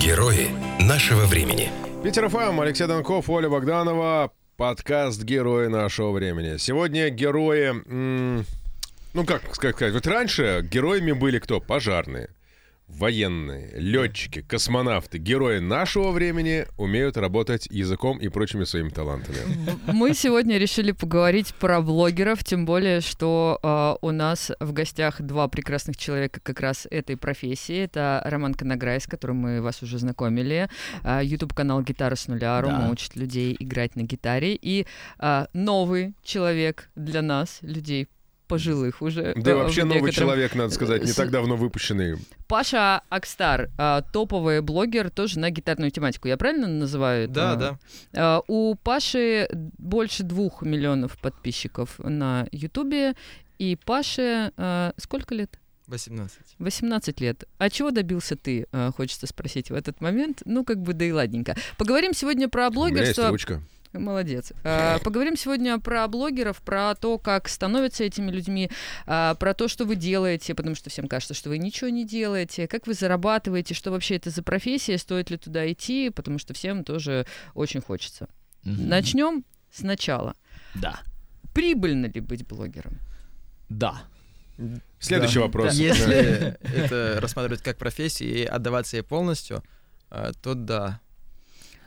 Герои нашего времени. Питер ФМ, Алексей Донков, Оля Богданова. Подкаст «Герои нашего времени». Сегодня герои... ну, как сказать, вот раньше героями были кто? Пожарные, военные, летчики, космонавты. Герои нашего времени умеют работать языком и прочими своими талантами. Мы сегодня решили поговорить про блогеров, тем более, что э, у нас в гостях два прекрасных человека как раз этой профессии. Это Роман Конограй, с которым мы вас уже знакомили, э, YouTube-канал «Гитара с нуля», Рома Да. учит людей играть на гитаре, и э, новый человек для нас, людей пожилых уже. Да э, вообще в новый некотором- человек, надо сказать, не так давно выпущенный. Паша Акстар, э, топовый блогер, тоже на гитарную тематику. Я правильно называю? это? Да, да. Э, У Паши больше двух миллионов подписчиков на Ютубе. И Паше сколько лет? 18. 18 лет. А чего добился ты, хочется спросить в этот момент? Ну, как бы, да и ладненько. Поговорим сегодня про У меня есть блогерство. ручка. Молодец. Э, Поговорим сегодня про блогеров, про то, как становятся этими людьми, а, про то, что вы делаете, потому что всем кажется, что вы ничего не делаете, как вы зарабатываете, что вообще это за профессия, стоит ли туда идти, потому что всем тоже очень хочется. Мгм. Начнем сначала. Да. Прибыльно ли быть блогером? Да. Следующий Да. вопрос. Если это рассматривать как профессию и отдаваться ей полностью, а, то да.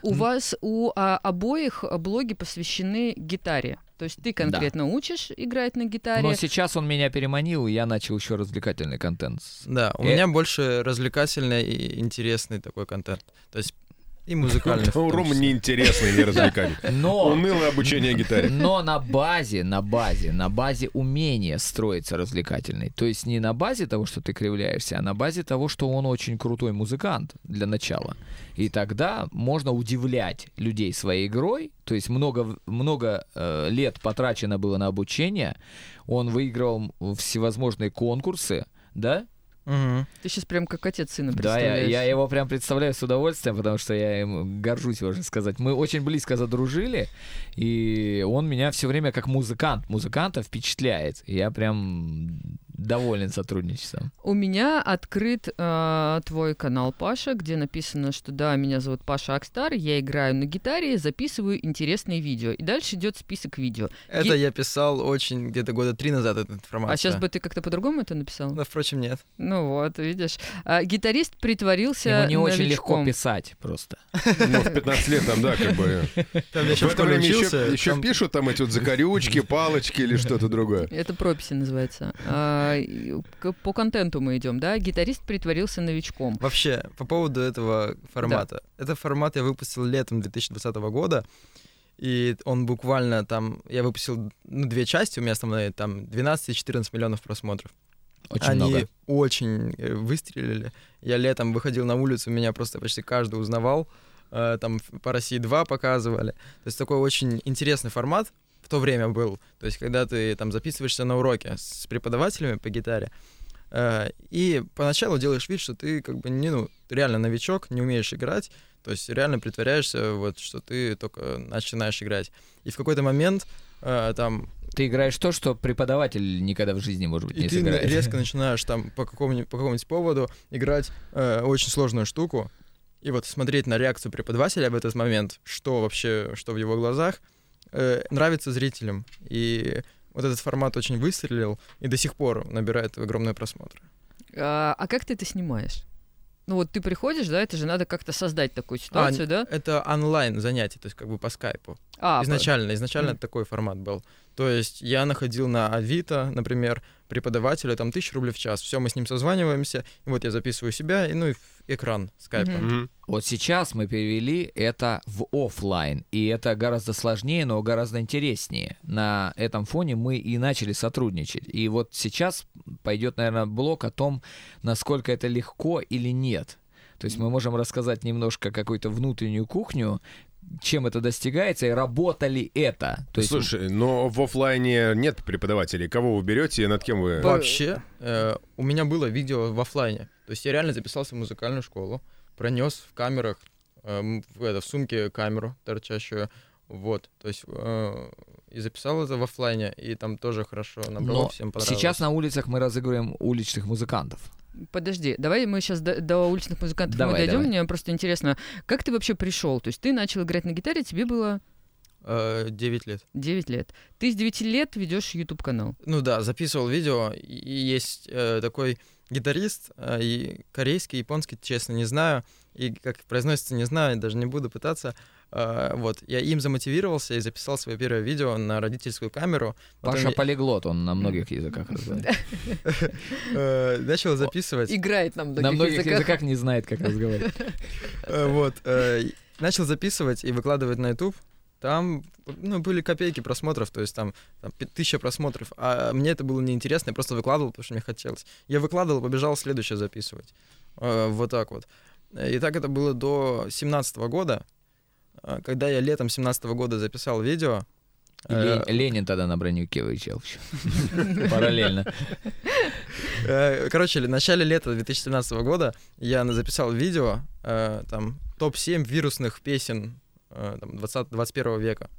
У М. вас у а, обоих блоги посвящены гитаре. То есть ты конкретно учишь играть на гитаре. Но сейчас он меня переманил, и я начал еще развлекательный контент. Да, у Э. меня больше развлекательный и интересный такой контент. То есть и музыкальный. числе. неинтересный, не развлекательный. Но, Унылое обучение гитаре. но на базе, на базе, на базе умения строится развлекательный. То есть не на базе того, что ты кривляешься, а на базе того, что он очень крутой музыкант для начала. И тогда можно удивлять людей своей игрой. То есть много, много э, лет потрачено было на обучение. Он выиграл всевозможные конкурсы, да? Мгм. Ты сейчас прям как отец сына Да, я, представляешь. я его прям представляю с удовольствием, потому что я им горжусь, можно сказать. Мы очень близко задружили, и он меня все время как музыкант, музыканта впечатляет. Я прям доволен сотрудничеством. У меня открыт э, твой канал Паша, где написано, что да, меня зовут Паша Акстар, я играю на гитаре, записываю интересные видео. И дальше идет список видео. Это Ги- я писал очень где-то года три назад эту информацию. А сейчас бы ты как-то по-другому это написал? Да, впрочем, нет. Ну вот, видишь. А, гитарист притворился Ему не очень легко новичком. писать просто. Ну, в 15 лет там, да, как бы. Там еще В время еще, учился. еще там- пишут там эти вот закорючки, палочки или что-то другое. Это прописи называется. А, по контенту мы идем, да? Гитарист притворился новичком. Вообще, по поводу этого формата. Это формат я выпустил летом 2020 года. И он буквально там... Я выпустил ну, две части, у меня основные там 12 и 14 миллионов просмотров. Очень Они много. очень э, выстрелили. Я летом выходил на улицу, меня просто почти каждый узнавал. Э, Там по России 2 показывали. То есть такой очень интересный формат в то время был. То есть когда ты там записываешься на уроке с преподавателями по гитаре, э, и поначалу делаешь вид, что ты как бы не, ну, ты реально новичок, не умеешь играть, то есть реально притворяешься, вот, что ты только начинаешь играть. И в какой-то момент э, там Ты играешь то, что преподаватель никогда в жизни, может быть, и не ты сыграет. резко начинаешь там по какому-нибудь, по какому-нибудь поводу играть э, очень сложную штуку, и вот смотреть на реакцию преподавателя в этот момент, что вообще, что в его глазах, э, нравится зрителям. И вот этот формат очень выстрелил и до сих пор набирает огромные просмотры. А, а как ты это снимаешь? Ну вот ты приходишь, да, это же надо как-то создать такую ситуацию, да? Это онлайн занятие, то есть как бы по скайпу. А, по- изначально, изначально Мгм. такой формат был. То есть я находил на Авито, например, преподавателя, там, тысячу рублей в час. Все, мы с ним созваниваемся, и вот я записываю себя, и, ну и экран скайпа. Мгм. Вот сейчас мы перевели это в оффлайн, и это гораздо сложнее, но гораздо интереснее. На этом фоне мы и начали сотрудничать. И вот сейчас пойдет, наверное, блок о том, насколько это легко или нет. То есть мы можем рассказать немножко какую-то внутреннюю кухню, чем это достигается и работа ли это. То есть Слушай, но в оффлайне нет преподавателей. Кого вы берете и над кем вы... Вообще, э, у меня было видео в оффлайне. То есть я реально записался в музыкальную школу, пронес в камерах, э, в, это, в сумке камеру торчащую, вот, то есть э, и записал это в оффлайне, и там тоже хорошо набрало, Но всем понравилось. сейчас на улицах мы разыгрываем уличных музыкантов. Подожди, давай мы сейчас до, до уличных музыкантов Давай, мы дойдем. давай. Мне просто интересно, как ты вообще пришел? То есть ты начал играть на гитаре, тебе было Э, 9 лет. 9 лет. Ты с 9 лет ведешь YouTube канал. Ну да, записывал видео, и есть э, такой гитарист, э, и корейский, японский, честно, не знаю, и как произносится, не знаю, даже не буду пытаться. Э, вот, я им замотивировался и записал свое первое видео на родительскую камеру. Потом Паша я- полиглот, он на многих языках разговаривает. э, начал записывать. Играет нам На многих языках не знает, как разговаривать. Э, Вот. э, Начал записывать и выкладывать на YouTube. Там, ну, были копейки просмотров, то есть там, там тысяча просмотров. А мне это было неинтересно, я просто выкладывал, потому что мне хотелось. Я выкладывал, побежал следующее записывать. Э, Вот так вот. И так это было до 17 года. Э, Когда я летом 17 года записал видео, э, Ле- Ленин тогда на бронюке выезжал. Параллельно. Э, Короче, в начале лета 2017 года я записал видео, там, топ-7 вирусных песен там, 20 21 века.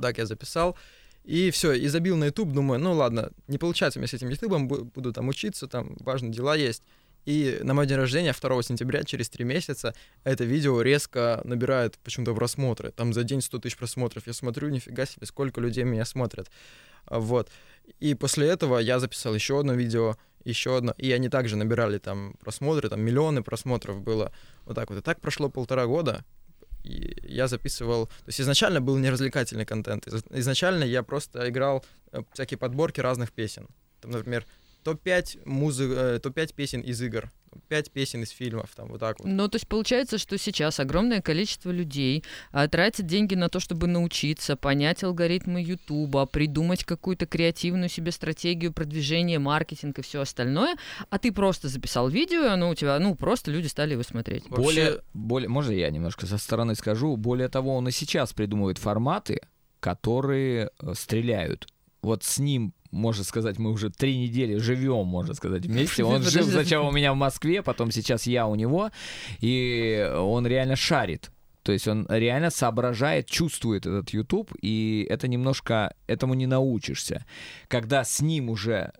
Так я записал. И все, и забил на YouTube, думаю, ну ладно, не получается мне с этим YouTube, буду там учиться, там важные дела есть. И на мой день рождения, 2 сентября, через 3 месяца, это видео резко набирает почему-то просмотры. Там за день 100 тысяч просмотров. Я смотрю, нифига себе, сколько людей меня смотрят. Вот. И после этого я записал еще одно видео, еще одно, и они также набирали там просмотры, там миллионы просмотров было. Вот так вот. И так прошло полтора года, я записывал... То есть изначально был неразвлекательный контент. Из- Изначально я просто играл э, всякие подборки разных песен. Там, например, топ-5 музы... э, топ-5 песен из игр, топ-5 песен из фильмов, там вот так вот. Ну, то есть получается, что сейчас огромное количество людей а, тратит деньги на то, чтобы научиться понять алгоритмы Ютуба, придумать какую-то креативную себе стратегию продвижения, маркетинг и все остальное, а ты просто записал видео, и оно у тебя, ну, просто люди стали его смотреть. Вообще- Более, более, можно я немножко со стороны скажу? Более того, он и сейчас придумывает форматы, которые э, стреляют. Вот с ним, можно сказать, мы уже три недели живем, можно сказать, вместе. Он жил сначала у меня в Москве, потом сейчас я у него, и он реально шарит. То есть он реально соображает, чувствует этот YouTube, и это немножко, этому не научишься. Когда с ним уже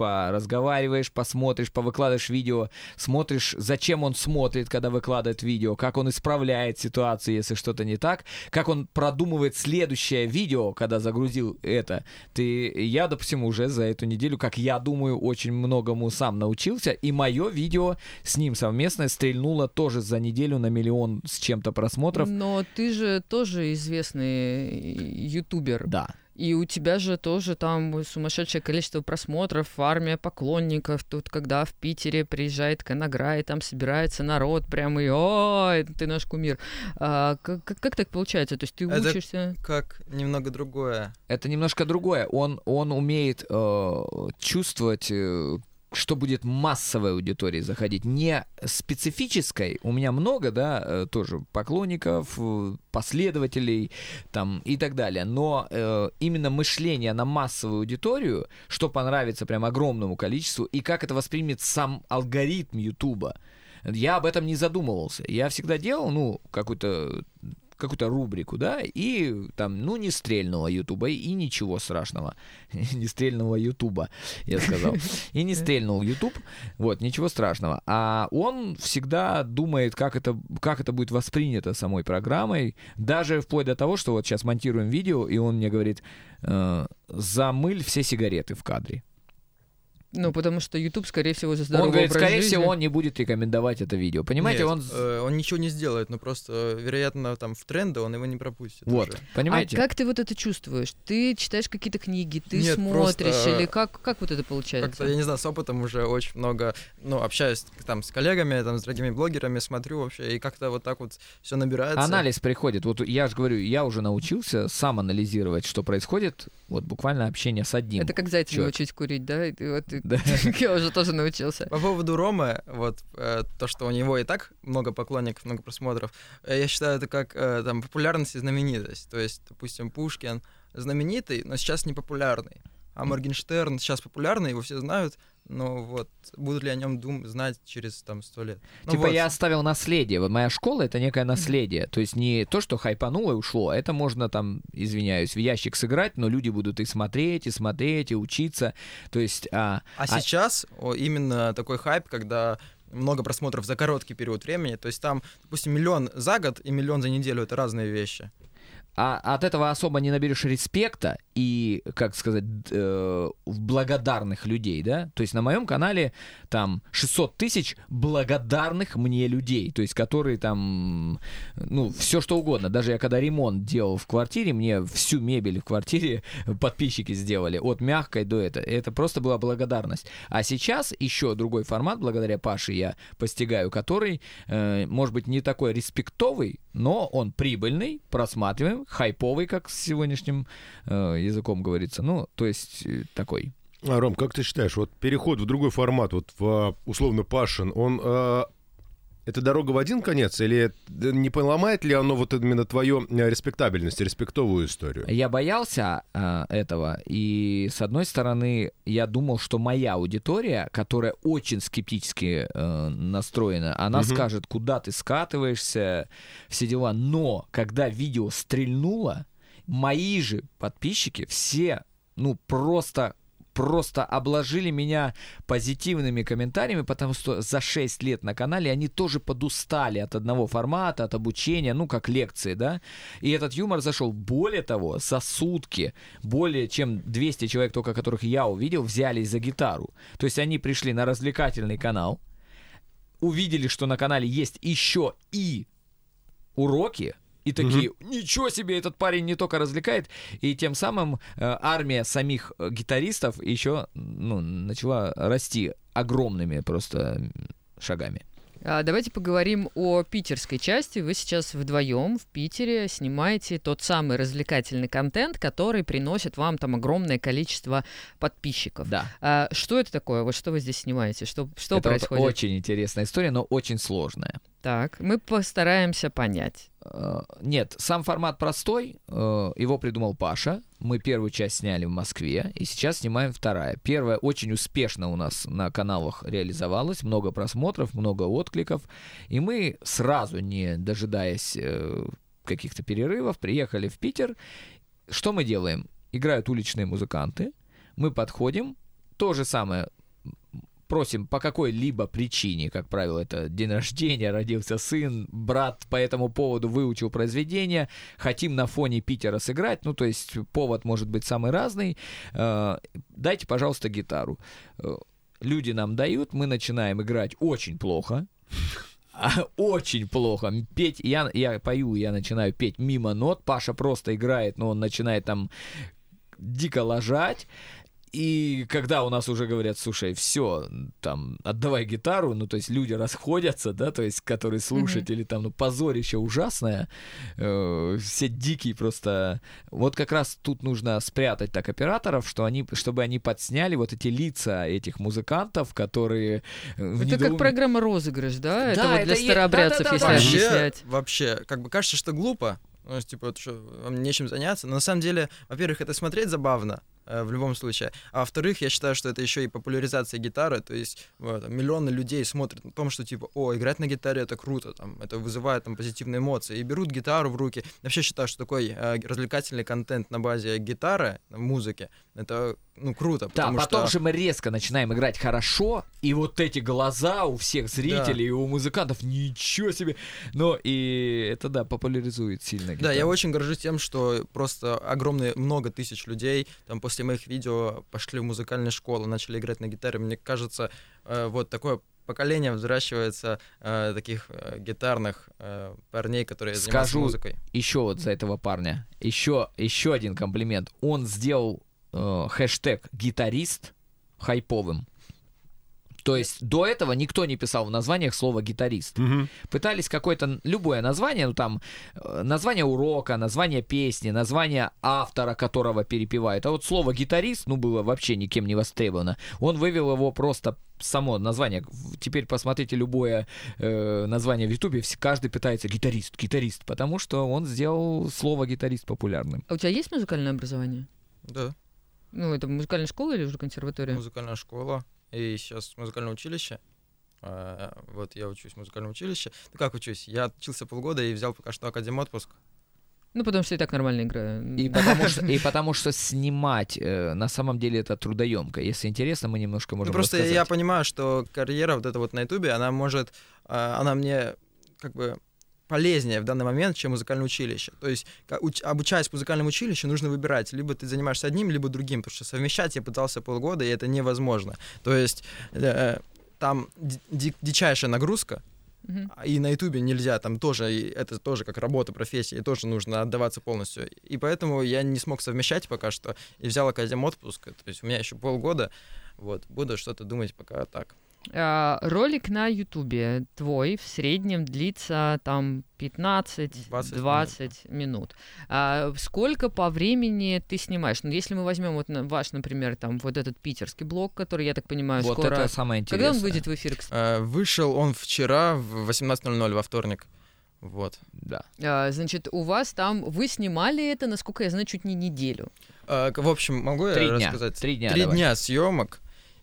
поразговариваешь, посмотришь, повыкладываешь видео, смотришь, зачем он смотрит, когда выкладывает видео, как он исправляет ситуацию, если что-то не так, как он продумывает следующее видео, когда загрузил это. Ты, я, допустим, уже за эту неделю, как я думаю, очень многому сам научился, и мое видео с ним совместное стрельнуло тоже за неделю на миллион с чем-то просмотров. Но ты же тоже известный ютубер. Да. И у тебя же тоже там сумасшедшее количество просмотров, армия поклонников. Тут, когда в Питере приезжает Коногра, и там собирается народ, прям и ой, ты наш кумир. А, как, как- как так получается? То есть ты Это- учишься... Как немного другое. Это немножко другое. Он, он умеет э, чувствовать, э, что будет массовой аудитории заходить. Не специфической. У меня много, да, э, тоже поклонников, э, последователей там и так далее. Но э, именно мышление на массовую аудиторию, что понравится прям огромному количеству, и как это воспримет сам алгоритм Ютуба. Я об этом не задумывался. Я всегда делал, ну, какую-то какую-то рубрику, да, и там, ну, не стрельнуло Ютуба, и ничего страшного. не стрельнуло Ютуба, я сказал. И не стрельнул Ютуб, вот, ничего страшного. А он всегда думает, как это, как это будет воспринято самой программой, даже вплоть до того, что вот сейчас монтируем видео, и он мне говорит, э, замыль все сигареты в кадре. Ну, потому что YouTube, скорее всего, за здоровый он говорит, образ скорее жизни. всего, он не будет рекомендовать это видео. Понимаете, Нет, он... э, он ничего не сделает, но просто, э, вероятно, там в тренды он его не пропустит. Вот, уже. понимаете? А как ты вот это чувствуешь? Ты читаешь какие-то книги, ты Нет, смотришь, просто, или как, как вот это получается? Как-то, я не знаю, с опытом уже очень много, ну, общаюсь там с коллегами, там, с другими блогерами, смотрю вообще, и как-то вот так вот все набирается. Анализ приходит. Вот я же говорю, я уже научился сам анализировать, что происходит. Вот буквально общение с одним. Это как зайца Чёрт. научить курить, да? Вот, Да. Я уже тоже научился. По поводу Ромы, вот э, то, что у него и так много поклонников, много просмотров, э, я считаю это как э, там популярность и знаменитость. То есть, допустим, Пушкин знаменитый, но сейчас не популярный. А Моргенштерн сейчас популярный, его все знают, но вот будут ли о нем дум знать через там сто лет? Ну типа вот. я оставил наследие. Вот моя школа это некое наследие. То есть не то, что хайпануло и ушло. Это можно там, извиняюсь, в ящик сыграть, но люди будут и смотреть, и смотреть, и учиться. То есть а, А сейчас о, именно такой хайп, когда много просмотров за короткий период времени, то есть там, допустим, миллион за год и миллион за неделю, это разные вещи. А от этого особо не наберешь респекта и, как сказать, э, благодарных людей, да? То есть на моем канале там 600 тысяч благодарных мне людей, то есть которые там, ну, все что угодно. Даже я когда ремонт делал в квартире, мне всю мебель в квартире подписчики сделали, от мягкой до этого. Это просто была благодарность. А сейчас еще другой формат, благодаря Паше я постигаю, который, э, может быть, не такой респектовый, но он прибыльный, просматриваем, хайповый, как с сегодняшним э, языком говорится. Ну, то есть э, такой. А, Ром, как ты считаешь, вот переход в другой формат, вот в а, условно Пашин, он а, это дорога в один конец, или не поломает ли оно вот именно твою а, респектабельность, респектовую историю? Я боялся э, этого, и с одной стороны, я думал, что моя аудитория, которая очень скептически э, настроена, она Мгм. скажет, куда ты скатываешься, все дела. Но когда видео стрельнуло, мои же подписчики все, ну просто просто обложили меня позитивными комментариями, потому что за 6 лет на канале они тоже подустали от одного формата, от обучения, ну, как лекции, да, и этот юмор зашел. Более того, за сутки более чем 200 человек, только которых я увидел, взялись за гитару. То есть они пришли на развлекательный канал, увидели, что на канале есть еще и уроки, и такие, ничего себе, этот парень не только развлекает, и тем самым э, армия самих э, гитаристов еще ну, начала расти огромными просто шагами. А, Давайте поговорим о питерской части. Вы сейчас вдвоем в Питере снимаете тот самый развлекательный контент, который приносит вам там огромное количество подписчиков. Да. А, что это такое? Вот что вы здесь снимаете? Что, что Это вот происходит? очень интересная история, но очень сложная. Так, мы постараемся понять. Э, Нет, сам формат простой. э, Его придумал Паша. Мы первую часть сняли в Москве, и сейчас снимаем вторая. Первая очень успешно у нас на каналах реализовалась. Много просмотров, много откликов. И мы сразу, не дожидаясь э, каких-то перерывов, приехали в Питер. Что мы делаем? Играют уличные музыканты. Мы подходим. То же самое просим по какой-либо причине, как правило, это день рождения, родился сын, брат по этому поводу выучил произведение, хотим на фоне Питера сыграть, ну, то есть повод может быть самый разный, Э, дайте, пожалуйста, гитару. Э, Люди нам дают, мы начинаем играть очень плохо, а, очень плохо. Петь, я, я пою, я начинаю петь мимо нот, Паша просто играет, но он начинает там дико ложать. И когда у нас уже говорят, слушай, все, там, отдавай гитару, ну, то есть люди расходятся, да, то есть, которые слушатели, там, ну, позорище ужасное, э, все дикие просто. Вот как раз тут нужно спрятать так операторов, что они, чтобы они подсняли вот эти лица этих музыкантов, которые... э, Это как недоуме- программа розыгрыш, да? это Да, вот для это старообрядцев, да-да-да, если вообще- объяснять. вообще, как бы кажется, что глупо, ну, типа, вот что, вам нечем заняться. Но на самом деле, во-первых, это смотреть забавно, в любом случае. А во-вторых, я считаю, что это еще и популяризация гитары. То есть вот, миллионы людей смотрят на том, что типа, о, играть на гитаре это круто, там, это вызывает там позитивные эмоции. И берут гитару в руки. Вообще считаю, что такой э, развлекательный контент на базе гитары, музыки, это ну круто. Да, потом что... же мы резко начинаем играть хорошо, и вот эти глаза у всех зрителей и у музыкантов, ничего себе. Но и это, да, популяризует сильно Да, гитару. я очень горжусь тем, что просто огромное много тысяч людей там после моих видео пошли в музыкальные школы, начали играть на гитаре. Мне кажется, э, вот такое поколение взращивается э, таких э, гитарных э, парней, которые занимаются Скажу музыкой. Еще вот за этого парня. Еще, еще один комплимент. Он сделал э, хэштег гитарист хайповым. То есть до этого никто не писал в названиях слово гитарист. Мгм. пытались какое-то любое название, ну там э, название урока, название песни, название автора, которого перепевают. А вот слово гитарист, ну, было вообще никем не востребовано. Он вывел его просто само название. Теперь посмотрите любое э, название в Ютубе, все- каждый пытается гитарист, гитарист, потому что он сделал слово гитарист популярным. А у тебя есть музыкальное образование? Да, Ну, это музыкальная школа или уже консерватория? музыкальная школа. и сейчас музыкальное училище. А, Вот я учусь в музыкальном училище. Ну как учусь? Я отучился полгода и взял пока что академ отпуск. Ну, потому что и так нормально играю. И потому, что, и потому что снимать э, на самом деле это трудоемко. Если интересно, мы немножко можем Ну, просто рассказать. я понимаю, что карьера вот эта вот на ютубе, она может, а, она мне как бы полезнее в данный момент, чем музыкальное училище. То есть, обучаясь в музыкальном училище, нужно выбирать, либо ты занимаешься одним, либо другим, потому что совмещать я пытался полгода, и это невозможно. То есть, э, там ди- ди- дичайшая нагрузка, а и на Ютубе нельзя, там тоже, это тоже как работа, профессия, и тоже нужно отдаваться полностью. И поэтому я не смог совмещать пока что, и взял академ отпуск, то есть у меня еще полгода, вот, буду что-то думать пока так. А, ролик на Ютубе твой в среднем длится там 15-20 минут. А, сколько по времени ты снимаешь? Ну, если мы возьмем вот на- ваш, например, там вот этот питерский блог, который, я так понимаю, вот скоро... это самое интересное. Когда он выйдет в эфир, кстати? Э, Вышел он вчера в 18.00 во вторник. Вот. Да. А, значит, у вас там... Вы снимали это, насколько я знаю, чуть не неделю. К- В общем, могу я Три дня. рассказать? Три дня. Три давай. дня съемок.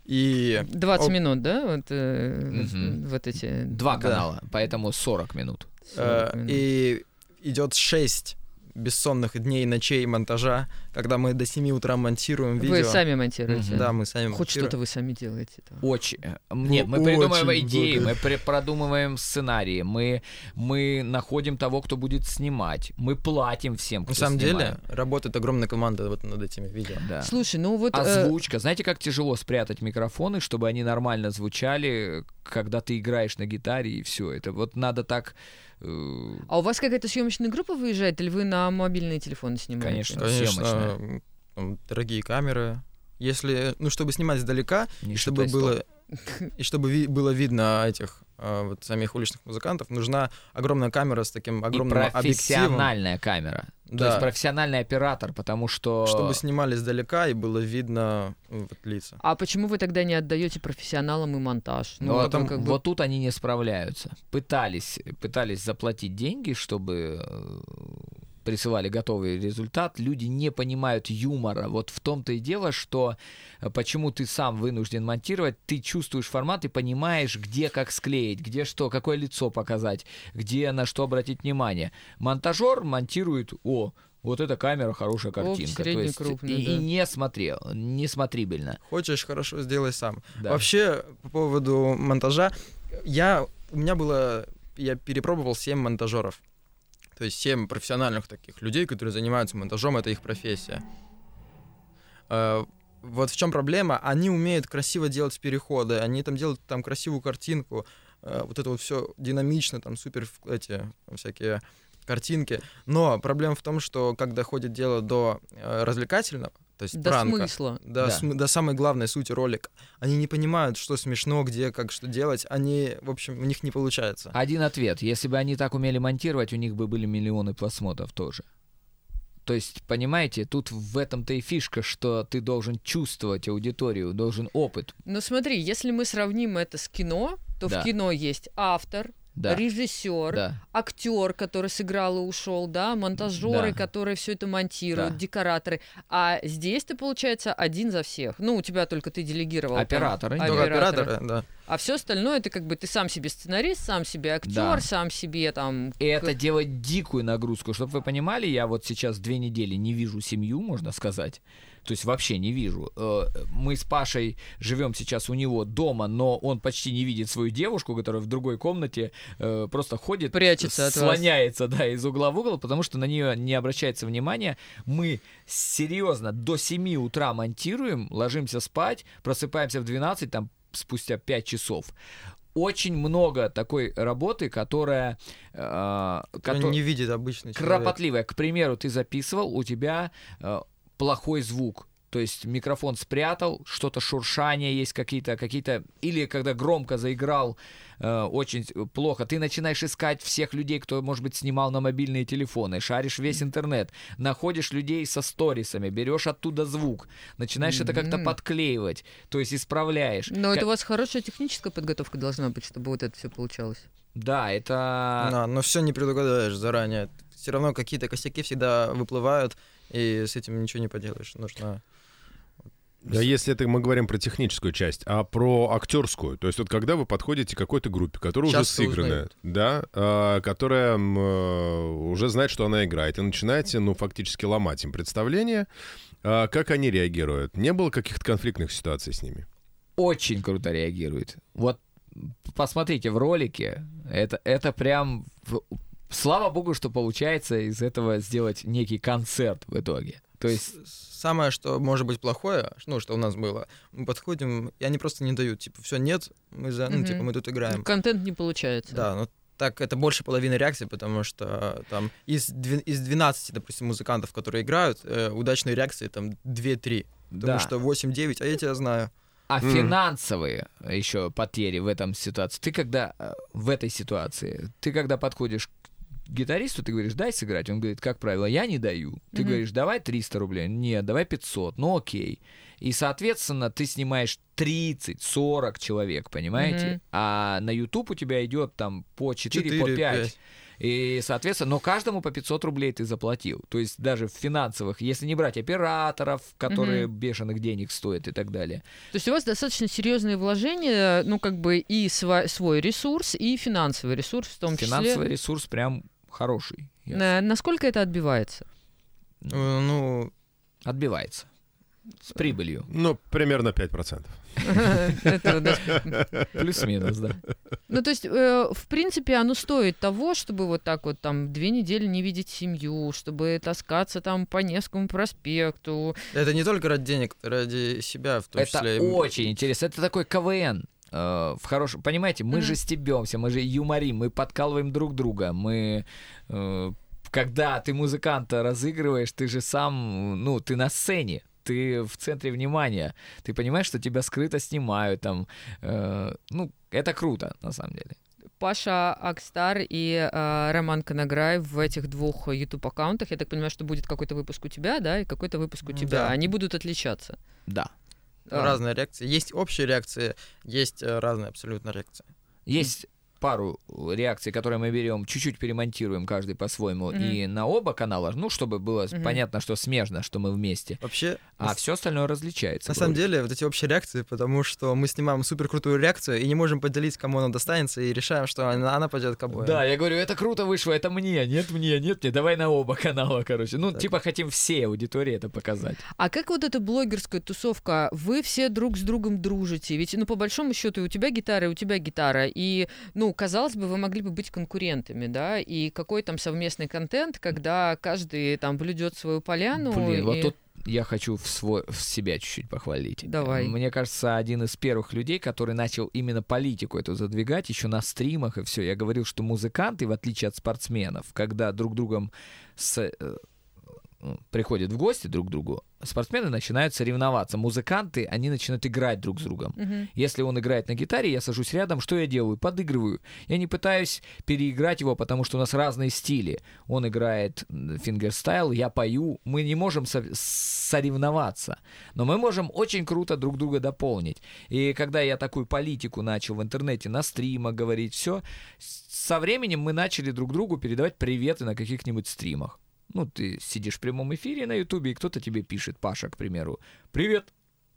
И 20 О. минут, да? Вот, э, Мгм. вот эти... Два Да. канала, поэтому 40 минут. 40 Э, минут. И идет 6 бессонных дней, ночей монтажа, когда мы до 7 утра монтируем видео. Вы сами монтируете? Да, мы сами Хоть монтируем. что-то вы сами делаете. там. Очень. э, Нет, мы придумываем идеи, мы продумываем сценарии, мы, мы находим того, кто будет снимать, мы платим всем, кто На самом деле, снимает. работает огромная команда вот над этими видео. Да. Слушай, ну вот... э, Озвучка. Знаете, как тяжело спрятать микрофоны, чтобы они нормально звучали, когда ты играешь на гитаре и все. Это вот надо так. Э, А у вас какая-то съемочная группа выезжает, или вы на мобильные телефоны снимаете? Конечно. Конечно, съемочная. дорогие камеры. Если, ну, чтобы снимать издалека, не и чтобы было, и чтобы ви- было видно этих вот самих уличных музыкантов, нужна огромная камера с таким И огромным объективом, профессиональная камера. То Да. есть профессиональный оператор, потому что... чтобы снимали издалека и было видно ну, вот, лица. А почему вы тогда не отдаете профессионалам и монтаж? Ну, вот вот, вы как бы- вот тут они не справляются. Пытались, пытались заплатить деньги, чтобы э, присылали готовый результат. Люди не понимают юмора. Вот в том-то и дело, что э, почему ты сам вынужден монтировать, ты чувствуешь формат и понимаешь, где как склеить, где что, какое лицо показать, где на что обратить внимание. Монтажер монтирует, о, вот эта камера, хорошая картинка. То средний, есть крупный, и, да. и не смотрел, не смотрибельно. Хочешь хорошо, сделай сам. Да. Вообще, по поводу монтажа, я, у меня было, я перепробовал 7 монтажеров. То есть 7 профессиональных таких людей, которые занимаются монтажом, это их профессия. Э, Вот в чем проблема? Они умеют красиво делать переходы, они там делают там красивую картинку, э, вот это вот все динамично, там супер эти всякие картинки. Но проблема в том, что когда доходит дело до э, развлекательного, то есть До пранка, смысла. до, Да. см- до самой главной сути ролика. Они не понимают, что смешно, где, как, что делать. Они, в общем, у них не получается. Один ответ. Если бы они так умели монтировать, у них бы были миллионы просмотров тоже. То есть, понимаете, тут в этом-то и фишка, что ты должен чувствовать аудиторию, должен опыт. Ну смотри, если мы сравним это с кино, то Да. в кино есть автор, Да. режиссер, Да. актер, который сыграл и ушел, да, монтажеры, Да. которые все это монтируют, Да. декораторы. А здесь ты, получается, один за всех. Ну, у тебя только ты делегировал. там, Операторы. Только оператора. операторы, да. А все остальное это как бы ты сам себе сценарист, сам себе актер, Да. сам себе там. И это делает дикую нагрузку. Чтобы вы понимали, я вот сейчас две недели не вижу семью, можно сказать. То есть вообще не вижу. Э, Мы с Пашей живем сейчас у него дома, но он почти не видит свою девушку, которая в другой комнате э, просто ходит, Прячется от вас. слоняется, да, из угла в угол, потому что на нее не обращается внимания. Мы серьезно до 7 утра монтируем, ложимся спать, просыпаемся в 12, там спустя 5 часов. Очень много такой работы, которая, э, Который кото- не видит обычный человек. кропотливая. К примеру, ты записывал, у тебя э, плохой звук. То есть микрофон спрятал, что-то шуршание есть какие-то, какие-то... Или когда громко заиграл, э, очень плохо. Ты начинаешь искать всех людей, кто, может быть, снимал на мобильные телефоны, шаришь весь интернет, находишь людей со сторисами, берешь оттуда звук, начинаешь это как-то подклеивать, то есть исправляешь. Но Ка- это у вас хорошая техническая подготовка должна быть, чтобы вот это все получалось. Да, это... Да, но все не предугадаешь заранее. Все равно какие-то косяки всегда выплывают, и с этим ничего не поделаешь. Нужно А если это мы говорим про техническую часть, а про актерскую, то есть вот когда вы подходите к какой-то группе, которая уже Часто сыгранная, узнают. да, а, которая э, уже знает, что она играет, и начинаете, ну, фактически ломать им представление, а, как они реагируют? Не было каких-то конфликтных ситуаций с ними? Очень круто реагирует. Вот посмотрите в ролике, это, это прям... Слава богу, что получается из этого сделать некий концерт в итоге. То есть Самое, что может быть плохое, ну, что у нас было, мы подходим, и они просто не дают, типа, все, нет, мы за, ну, типа, мы тут играем. Контент не получается. Да, ну так это больше половины реакции, потому что там из, из 12, допустим, музыкантов, которые играют, э, удачные реакции там 2-3. Потому да. что 8-9, а я тебя знаю. А Мгм. финансовые еще потери в этом ситуации. Ты когда э, в этой ситуации, ты когда подходишь к гитаристу, ты говоришь, дай сыграть. Он говорит, как правило, я не даю. Ты Мгм. говоришь, давай 300 рублей. Нет, давай 500. Ну окей. И, соответственно, ты снимаешь 30-40 человек, понимаете? Мгм. А на YouTube у тебя идет там по 4, по 5. 4-5. И, соответственно, но каждому по 500 рублей ты заплатил. То есть даже в финансовых, если не брать операторов, которые бешеных денег стоят и так далее. То есть у вас достаточно серьезные вложения, ну, как бы и сва- свой ресурс, и финансовый ресурс в том Финансовый числе. ресурс прям хороший. Я- На- насколько это отбивается? Э, Ну, Отбивается. С прибылью. Ну, примерно 5%. Это, да. Плюс-минус, да. Ну, то есть, э, в принципе, оно стоит того, чтобы вот так вот там две недели не видеть семью, чтобы таскаться там по Невскому проспекту. это не только ради денег, это ради себя в том Это числе. очень интересно. Это такой КВН. Э, в хорошем, понимаете, мы Мгм. же стебемся, мы же юморим, мы подкалываем друг друга, мы э, когда ты музыканта разыгрываешь, ты же сам, ну, ты на сцене, ты в центре внимания, ты понимаешь, что тебя скрыто снимают, там, э, ну, это круто, на самом деле. Паша Акстар и э, Роман Конограй в этих двух YouTube-аккаунтах. Я так понимаю, что будет какой-то выпуск у тебя, да, и какой-то выпуск у М, тебя. да. Они будут отличаться. Да. А, Разные реакции. Есть общие реакции, есть э, разные абсолютно реакции. Есть пару реакций, которые мы берем, чуть-чуть перемонтируем каждый по-своему, Мгм. и на оба канала, ну, чтобы было Мгм. понятно, что смежно, что мы вместе. Вообще, А все остальное различается. на самом вроде. деле, вот эти общие реакции, потому что мы снимаем супер крутую реакцию и не можем поделить, кому она достанется, и решаем, что она, она пойдет к обоим. Да, я говорю, это круто вышло, это мне, нет мне, нет мне, давай на оба канала, короче. Ну, Так. типа, хотим всей аудитории это показать. А как вот эта блогерская тусовка? Вы все друг с другом дружите? Ведь, ну, по большому счету, и у тебя гитара, и у тебя гитара. И, ну, казалось бы, вы могли бы быть конкурентами, да? И какой там совместный контент, когда каждый там блюдет свою поляну? Блин, вот и- тут я хочу в, свой, в себя чуть-чуть похвалить. Давай. Мне кажется, один из первых людей, который начал именно политику эту задвигать, еще на стримах и все. Я говорил, что музыканты, в отличие от спортсменов, когда друг другом с, э, ну, приходят в гости друг к другу, спортсмены начинают соревноваться. Музыканты, они начинают играть друг с другом. Мгм. Если он играет на гитаре, я сажусь рядом, что я делаю? Подыгрываю. Я не пытаюсь переиграть его, потому что у нас разные стили. Он играет fingerstyle, я пою. Мы не можем со- соревноваться, но мы можем очень круто друг друга дополнить. И когда я такую политику начал в интернете на стримах говорить, все, со временем мы начали друг другу передавать приветы на каких-нибудь стримах. Ну, ты сидишь в прямом эфире на Ютубе, и кто-то тебе пишет, Паша, к примеру, привет.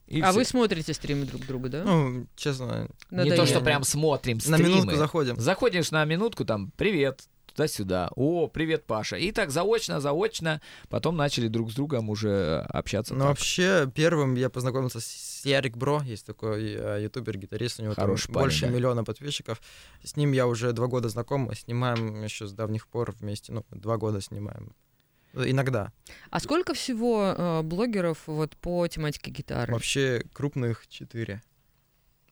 И А всё. вы смотрите стримы друг друга, да? Ну, честно, Не Надоело. то, что прям смотрим на стримы. минутку заходим. Заходишь на минутку, там, привет, туда-сюда. О, привет, Паша. И так заочно, заочно. Потом начали друг с другом уже общаться. Ну, так. вообще, первым я познакомился с Ярик Бро, есть такой э, ютубер, гитарист, у него там Хороший парень, больше да. миллиона подписчиков. С ним я уже два года знаком, снимаем еще с давних пор вместе, ну, два года снимаем. Иногда. А сколько всего э, блогеров вот по тематике гитары? Вообще крупных четыре.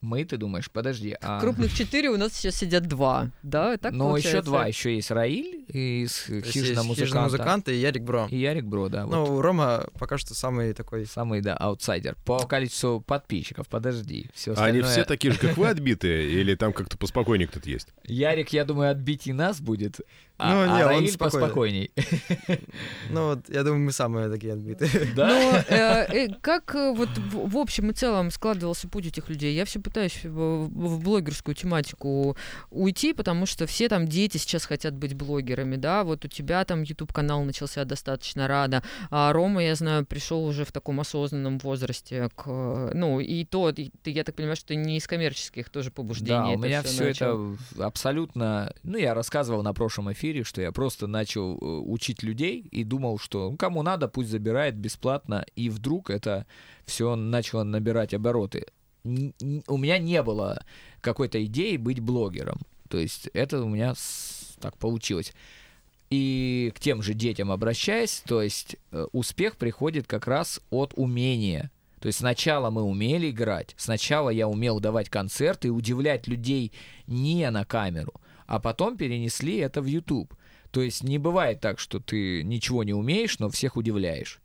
Мы, ты думаешь, подожди. А... Крупных четыре, у нас сейчас сидят два, да? Так еще получается? два. Еще есть Раиль из Хижина музыканта. «Хижина музыканта» и Ярик Бро. И Ярик Бро, да. вот. Ну, Рома пока что самый такой... Самый, да, аутсайдер. По количеству подписчиков, подожди. Все А они остальное- все такие же, как вы, отбитые? Или там как-то поспокойнее кто-то есть? Ярик, я думаю, отбить и нас будет. А, Ну, а не, он Раиль поспокойней. Ну, вот, я думаю, мы самые такие отбитые. Да? Но э, э, как э, вот в, в общем и целом складывался путь этих людей? Я все пытаюсь в, в блогерскую тематику уйти, потому что все там дети сейчас хотят быть блогерами, да, вот у тебя там YouTube-канал начался достаточно рано, а Рома, я знаю, пришел уже в таком осознанном возрасте к, ну, и то, и ты, я так понимаю, что не из коммерческих тоже побуждений. Да, у меня все это абсолютно... Ну, я рассказывал на прошлом эфире, что я просто начал э, учить людей и думал, что ну, кому надо, пусть забирает бесплатно. И вдруг это все начало набирать обороты. Н- У меня не было какой-то идеи быть блогером. То есть это у меня с- так получилось. И к тем же детям обращаясь, то есть э, успех приходит как раз от умения. То есть сначала мы умели играть, сначала я умел давать концерты и удивлять людей не на камеру, а потом перенесли это в YouTube. То есть не бывает так, что ты ничего не умеешь, но всех удивляешь.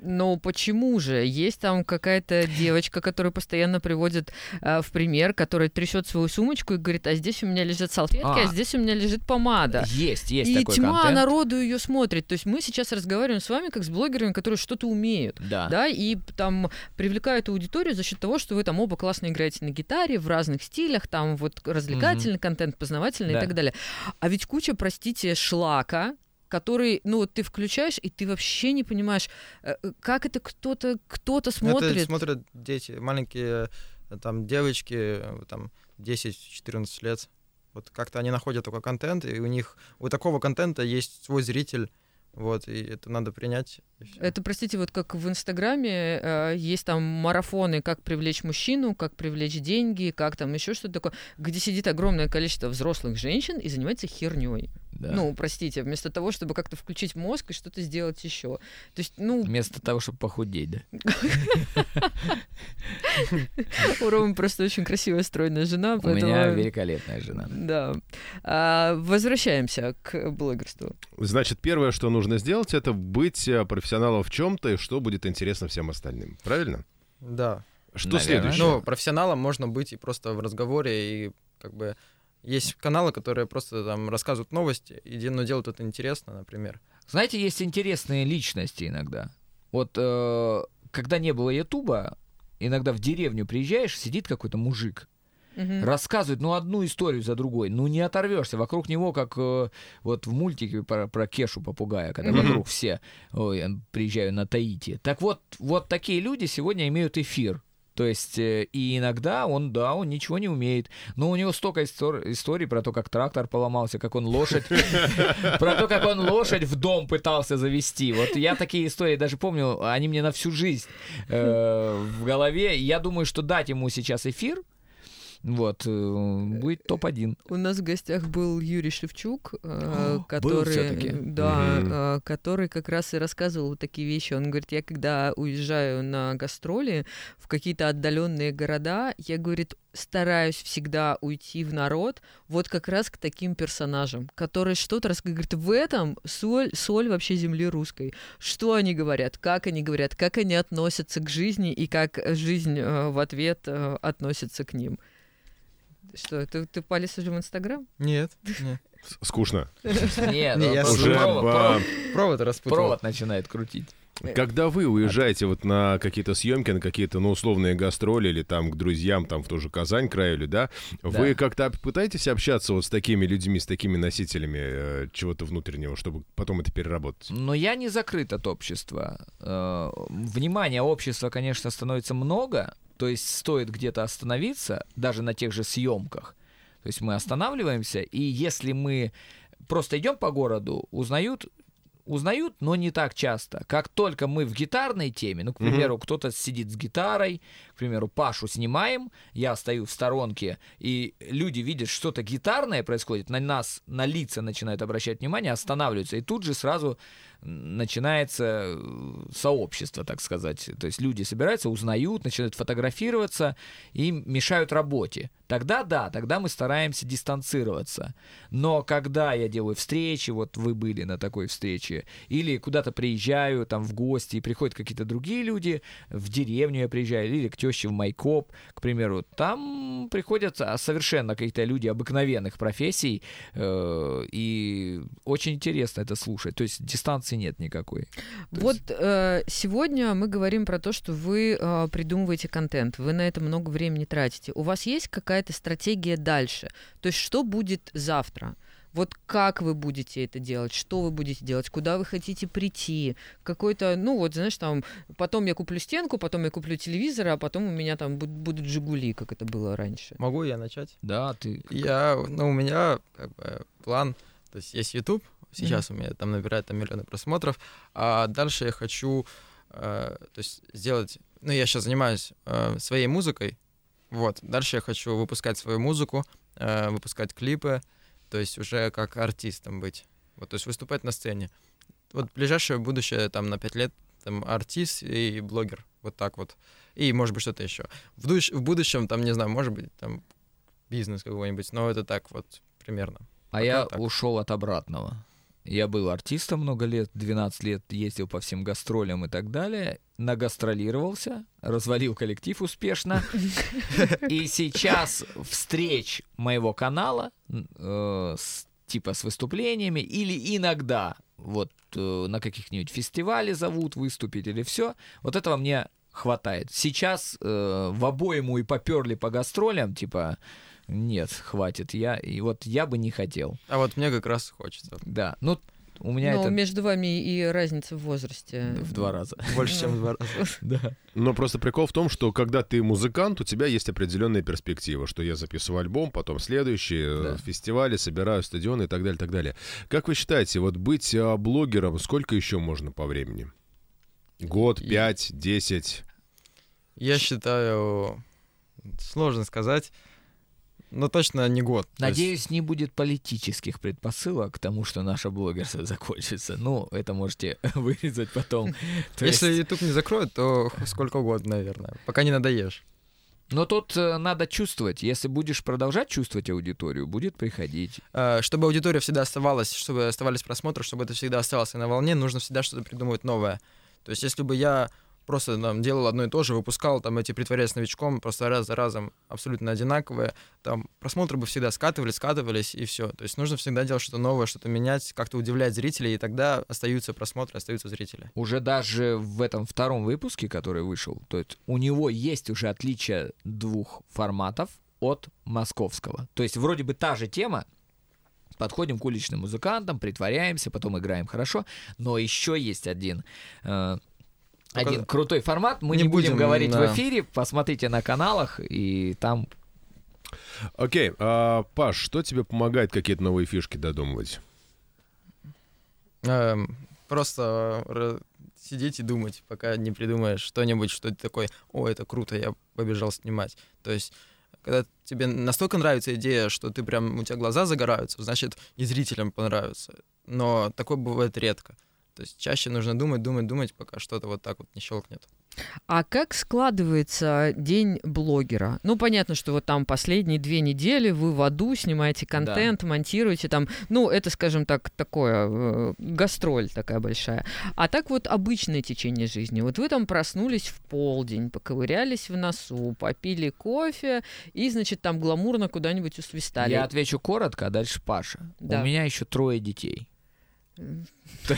Но почему же? Есть там какая-то девочка, которая постоянно приводит э, в пример, которая трясет свою сумочку и говорит, а здесь у меня лежат салфетки, а, А. здесь у меня лежит помада. Есть, есть и такой тьма контент. народу ее смотрит. То есть мы сейчас разговариваем с вами как с блогерами, которые что-то умеют. Да. Да, и там привлекают аудиторию за счет того, что вы там оба классно играете на гитаре в разных стилях, там вот развлекательный контент, познавательный Да. и так далее. А ведь куча, простите, шлака, который, ну, вот ты включаешь, и ты вообще не понимаешь, э, э, как это кто-то кто-то Ну, Это смотрит. смотрят дети, маленькие э, там девочки, там 10-14 лет. Вот как-то они находят такой контент, и у них у такого контента есть свой зритель, вот, и это надо принять. Это, простите, вот как в Инстаграме э, есть там марафоны, как привлечь мужчину, как привлечь деньги, как там еще что-то такое, где сидит огромное количество взрослых женщин и занимается херней. да. Ну, простите, вместо того, чтобы как-то включить мозг и что-то сделать еще. То есть, ну, Вместо того, чтобы похудеть, да. у Ромы просто очень красивая, стройная жена, У меня великолепная жена. Да. А, возвращаемся к блогерству. Значит, первое, что нужно сделать, это быть э, профессионалом в чем-то, и что будет интересно всем остальным. Правильно? Да. Что Наверное. следующее? Ну, профессионалом можно быть и просто в разговоре, и как бы есть каналы, которые просто там рассказывают новости, и, но делают это интересно, например. Знаете, есть интересные личности иногда. Вот э, когда не было Ютуба, иногда в деревню приезжаешь, сидит какой-то мужик, Мгм. рассказывает, ну, одну историю за другой, ну, не оторвешься. Вокруг него, как э, вот в мультике про, про Кешу попугая, когда Мгм. вокруг все, ой, приезжаю на Таити. Так вот, вот такие люди сегодня имеют эфир. То есть, э, и иногда он, да, он ничего не умеет. Но у него столько истор- историй про то, как трактор поломался, как он лошадь... Про то, как он лошадь в дом пытался завести. Вот я такие истории даже помню, они мне на всю жизнь э, в голове. Я думаю, что дать ему сейчас эфир, вот, э, будет топ-1. У нас в гостях был Юрий Шевчук, э, О, был который, всё-таки? да, э, который как раз и рассказывал вот такие вещи. Он говорит, я когда уезжаю на гастроли в какие-то отдаленные города, я говорит стараюсь всегда уйти в народ вот как раз к таким персонажам, которые что-то рассказывают. Говорит, в этом соль, соль вообще земли русской. Что они говорят, как они говорят, как они относятся к жизни и как жизнь э, в ответ э, относится к ним. Что, ты, ты полез уже в Инстаграм? Нет, Скучно. Нет, Не, я Уже провод, провод- Провод распутал. провод начинает крутить. Когда вы уезжаете вот на какие-то съемки, на какие-то, ну, условные гастроли или там к друзьям, там в ту же Казань, краю, да, вы Да. как-то пытаетесь общаться вот с такими людьми, с такими носителями э, чего-то внутреннего, чтобы потом это переработать? Но я не закрыт от общества. Э, Внимания общества, конечно, становится много, то есть стоит где-то остановиться, даже на тех же съемках. То есть мы останавливаемся, и если мы просто идем по городу, узнают узнают, но не так часто. Как только мы в гитарной теме, ну, к примеру, кто-то сидит с гитарой, к примеру, Пашу снимаем, я стою в сторонке, и люди видят, что-то гитарное происходит, на нас, на лица начинают обращать внимание, останавливаются, и тут же сразу начинается э, сообщество, так сказать. То есть люди собираются, узнают, начинают фотографироваться и мешают работе. тогда да, тогда мы стараемся дистанцироваться. Но когда я делаю встречи, вот вы были на такой встрече, или куда-то приезжаю там в гости, и приходят какие-то другие люди, в деревню я приезжаю, или к теще в Майкоп, к примеру, там приходят а, совершенно какие-то люди обыкновенных профессий, э, и очень интересно это слушать. То есть дистанции нет никакой. То Вот есть- э, сегодня мы говорим про то, что вы э, придумываете контент, вы на это много времени тратите. У вас есть какая-то стратегия дальше? То есть что будет завтра? Вот как вы будете это делать, что вы будете делать, куда вы хотите прийти, какой-то, ну вот, знаешь, там, потом я куплю стенку, потом я куплю телевизор, а потом у меня там буд- будут «Жигули», как это было раньше. Могу я начать? Да, ты Я, ну, у меня как бы, план, то есть есть YouTube, сейчас у меня там набирает там миллионы просмотров, а дальше я хочу, э, то есть сделать, ну, я сейчас занимаюсь э, своей музыкой, вот, дальше я хочу выпускать свою музыку, э, выпускать клипы, то есть уже как артистом быть, вот, то есть выступать на сцене. Вот ближайшее будущее, там, на пять лет, там, артист и блогер, вот так вот, и, может быть, что-то еще. В, душ- в будущем, там, не знаю, может быть, там, бизнес какой-нибудь, но это так вот примерно. А Пока я так. ушел от обратного. Я был артистом много лет, 12 лет ездил по всем гастролям и так далее, нагастролировался, развалил коллектив успешно. И сейчас встреч моего канала, э, с- типа с выступлениями, или иногда вот э, на каких-нибудь фестивале зовут выступить или все, вот этого мне хватает. Сейчас э, в обойму и поперли по гастролям, типа, нет, хватит, я, и вот я бы не хотел. А вот мне как раз хочется. Да, ну, у меня Но это между вами и разница в возрасте. в два раза. Больше, чем в два раза. Да. Но просто прикол в том, что когда ты музыкант, у тебя есть определенная перспектива, что я записываю альбом, потом следующий, э, Да. фестивали, собираю стадионы и так далее, так далее. Как вы считаете, вот быть э, блогером, сколько еще можно по времени? Год, пять, десять? Я считаю, сложно сказать, но точно не год. То есть, Надеюсь, не будет политических предпосылок к тому, что наше блогерство закончится. Ну, это можете вырезать потом. То Если YouTube не закроют, то сколько угодно, наверное. Пока не надоешь. Но тут э, надо чувствовать. Если будешь продолжать чувствовать аудиторию, будет приходить. Э, Чтобы аудитория всегда оставалась, чтобы оставались просмотры, чтобы это всегда оставалось на волне, нужно всегда что-то придумывать новое. То есть если бы я просто там, делал одно и то же, выпускал там эти притворяясь новичком, просто раз за разом абсолютно одинаковые, там просмотры бы всегда скатывались, скатывались, и все. То есть нужно всегда делать что-то новое, что-то менять, как-то удивлять зрителей, и тогда остаются просмотры, остаются зрители. Уже даже в этом втором выпуске, который вышел, то есть у него есть уже отличие двух форматов от московского. То есть вроде бы та же тема, подходим к уличным музыкантам, притворяемся, потом играем хорошо, но еще есть один э, один крутой формат. Мы не, не будем, будем, говорить в да. эфире, посмотрите на каналах, и там Окей, а, Паш, что тебе помогает какие-то новые фишки додумывать? Эм, Просто ра- сидеть и думать, пока не придумаешь что-нибудь, что ты такой, о, это круто, я побежал снимать. То есть, когда тебе настолько нравится идея, что ты прям, у тебя глаза загораются, значит, и зрителям понравится. Но такое бывает редко. То есть чаще нужно думать, думать, думать, пока что-то вот так вот не щелкнет. А как складывается день блогера? Ну, понятно, что вот там последние две недели вы в аду снимаете контент, монтируете там, ну, это, скажем так, такое, э, гастроль такая большая. А так вот обычное течение жизни. Вот вы там проснулись в полдень, поковырялись в носу, попили кофе и, значит, там гламурно куда-нибудь усвистали. я отвечу коротко, а дальше Паша. Да. У меня еще трое детей.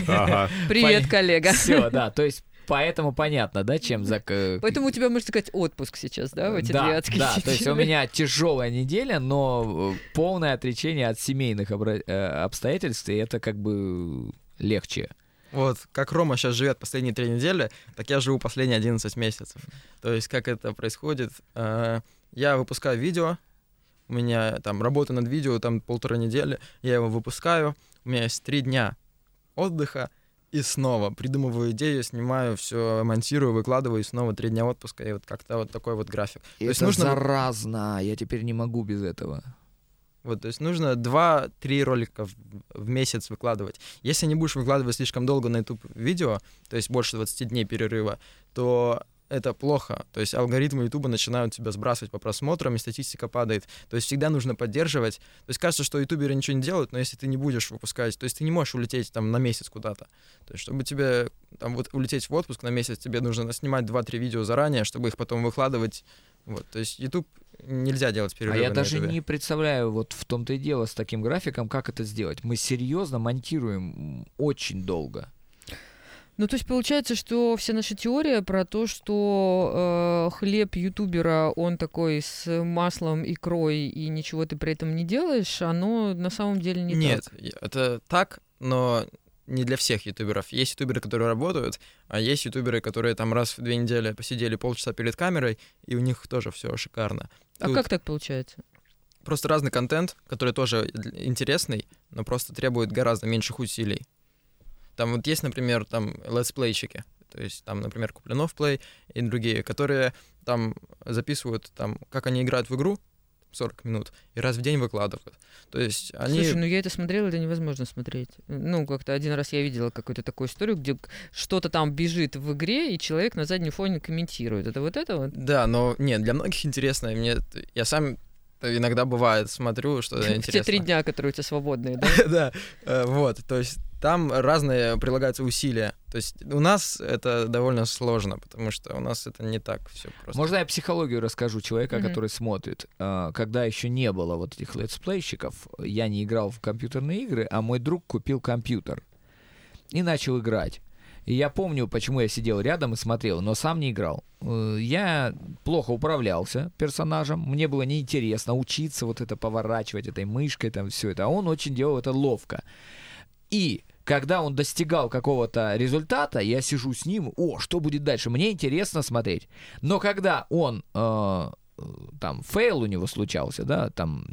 Ага. Привет, Пон- коллега. Все, да, то есть поэтому понятно, да, чем за... Поэтому у тебя, можно сказать, отпуск сейчас, да, в эти да, две адские да, то есть у меня тяжелая неделя, но э, полное отречение от семейных обра- э, обстоятельств, и это как бы легче. Вот, как Рома сейчас живет последние три недели, так я живу последние 11 месяцев. То есть, как это происходит? э, Я выпускаю видео, у меня там работа над видео, там полтора недели, я его выпускаю, у меня есть три дня отдыха, и снова придумываю идею, снимаю, все монтирую, выкладываю, и снова три дня отпуска, и вот как-то вот такой вот график. И есть это нужно- заразно, я теперь не могу без этого. Вот, то есть нужно 2-3 ролика в, в месяц выкладывать. Если не будешь выкладывать слишком долго на YouTube видео, то есть больше 20 дней перерыва, то это плохо. То есть алгоритмы Ютуба начинают тебя сбрасывать по просмотрам, и статистика падает. То есть всегда нужно поддерживать. То есть кажется, что ютуберы ничего не делают, но если ты не будешь выпускать, то есть ты не можешь улететь там на месяц куда-то. То есть чтобы тебе там вот улететь в отпуск на месяц, тебе нужно снимать 2-3 видео заранее, чтобы их потом выкладывать. Вот, то есть YouTube нельзя делать А перерывы я на даже Ютубе. не представляю, вот в том-то и дело с таким графиком, как это сделать. Мы серьезно монтируем очень долго. Ну, то есть получается, что вся наша теория про то, что э, хлеб ютубера, он такой с маслом, икрой, и ничего ты при этом не делаешь, оно на самом деле не Нет, так. я- это так, но не для всех ютуберов. Есть ютуберы, которые работают, а есть ютуберы, которые там раз в две недели посидели полчаса перед камерой, и у них тоже все шикарно. А Тут как так получается? Просто разный контент, который тоже интересный, но просто требует гораздо меньших усилий. Там вот есть, например, там летсплейщики, то есть там, например, Куплинов Плей и другие, которые там записывают, там, как они играют в игру, 40 минут, и раз в день выкладывают. То есть они... Слушай, ну я это смотрела, это невозможно смотреть. Ну, как-то один раз я видела какую-то такую историю, где что-то там бежит в игре, и человек на заднем фоне комментирует. Это вот это вот? Да, но нет, для многих интересно. Мне я сам иногда бывает смотрю, что В те интересно. три дня, которые у тебя свободные, да? Да, э, вот, то есть там разные прилагаются усилия. То есть у нас это довольно сложно, потому что у нас это не так все просто. Можно я психологию расскажу человека, который смотрит? А, Когда еще не было вот этих летсплейщиков, я не играл в компьютерные игры, а мой друг купил компьютер и начал играть. И я помню, почему я сидел рядом и смотрел, но сам не играл. Э, Я плохо управлялся персонажем, мне было неинтересно учиться вот это поворачивать этой мышкой, там все это, а он очень делал это ловко. И когда он достигал какого-то результата, я сижу с ним, о, что будет дальше, мне интересно смотреть. Но когда он, э, э, там, фейл у него случался, да, там,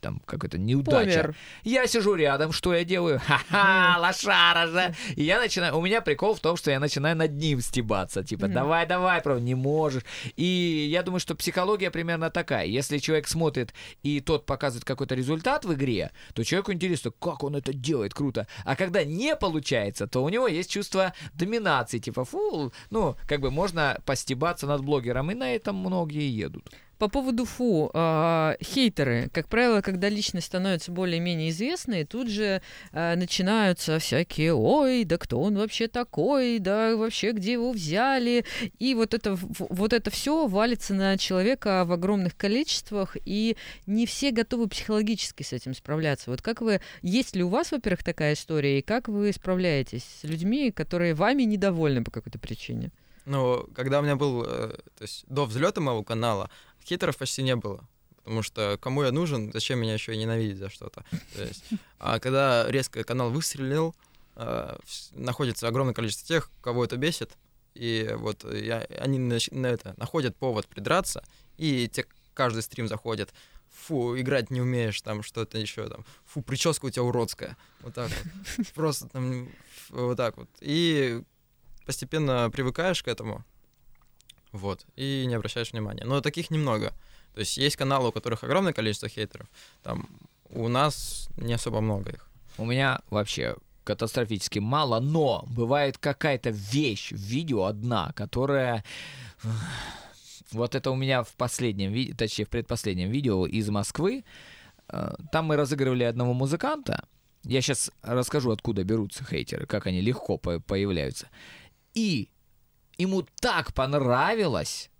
там какая-то неудача, Помер. я сижу рядом, что я делаю? Ха-ха, лошара же! И я начинаю... У меня прикол в том, что я начинаю над ним стебаться. Типа, давай, давай, правда, не можешь. И я думаю, что психология примерно такая. Если человек смотрит, и тот показывает какой-то результат в игре, то человеку интересно, как он это делает, круто. А когда не получается, то у него есть чувство доминации. Типа, фу, ну, как бы можно постебаться над блогером, и на этом многие едут. По поводу фу, а, хейтеры, как правило, когда личность становится более-менее известной, тут же а, начинаются всякие, ой, да кто он вообще такой, да вообще где его взяли, и вот это, вот это все валится на человека в огромных количествах, и не все готовы психологически с этим справляться. Вот как вы, есть ли у вас, во-первых, такая история, и как вы справляетесь с людьми, которые вами недовольны по какой-то причине? Ну, когда у меня был, э, то есть до взлета моего канала, хейтеров почти не было. Потому что кому я нужен, зачем меня еще и ненавидеть за что-то. То а когда резко канал выстрелил, вс- находится огромное количество тех, кого это бесит, и вот я, они нач- на это, находят повод придраться, и те, каждый стрим заходит, фу, играть не умеешь, там что-то еще, там, фу, прическа у тебя уродская, вот так вот, просто там, вот так вот. И постепенно привыкаешь к этому, вот, и не обращаешь внимания. Но таких немного. То есть есть каналы, у которых огромное количество хейтеров, там у нас не особо много их. У меня вообще катастрофически мало, но бывает какая-то вещь в видео одна, которая... Вот это у меня в последнем, ви- точнее, в предпоследнем видео из Москвы. Э, Там мы разыгрывали одного музыканта. Я сейчас расскажу, откуда берутся хейтеры, как они легко по- появляются. И ему так понравилось,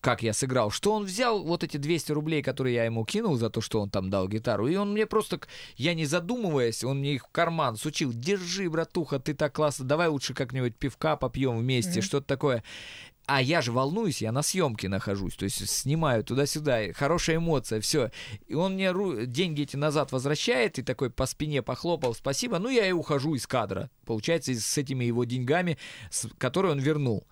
как я сыграл, что он взял вот эти 200 рублей, которые я ему кинул за то, что он там дал гитару, и он мне просто, я не задумываясь, он мне их в карман сучил. Держи, братуха, ты так классно, давай лучше как-нибудь пивка попьем вместе, Мгм. что-то такое. А я же волнуюсь, я на съемке нахожусь, то есть снимаю туда-сюда, хорошая эмоция, все. И он мне деньги эти назад возвращает, и такой по спине похлопал, спасибо. Ну, я и ухожу из кадра, получается, с этими его деньгами, которые он вернул.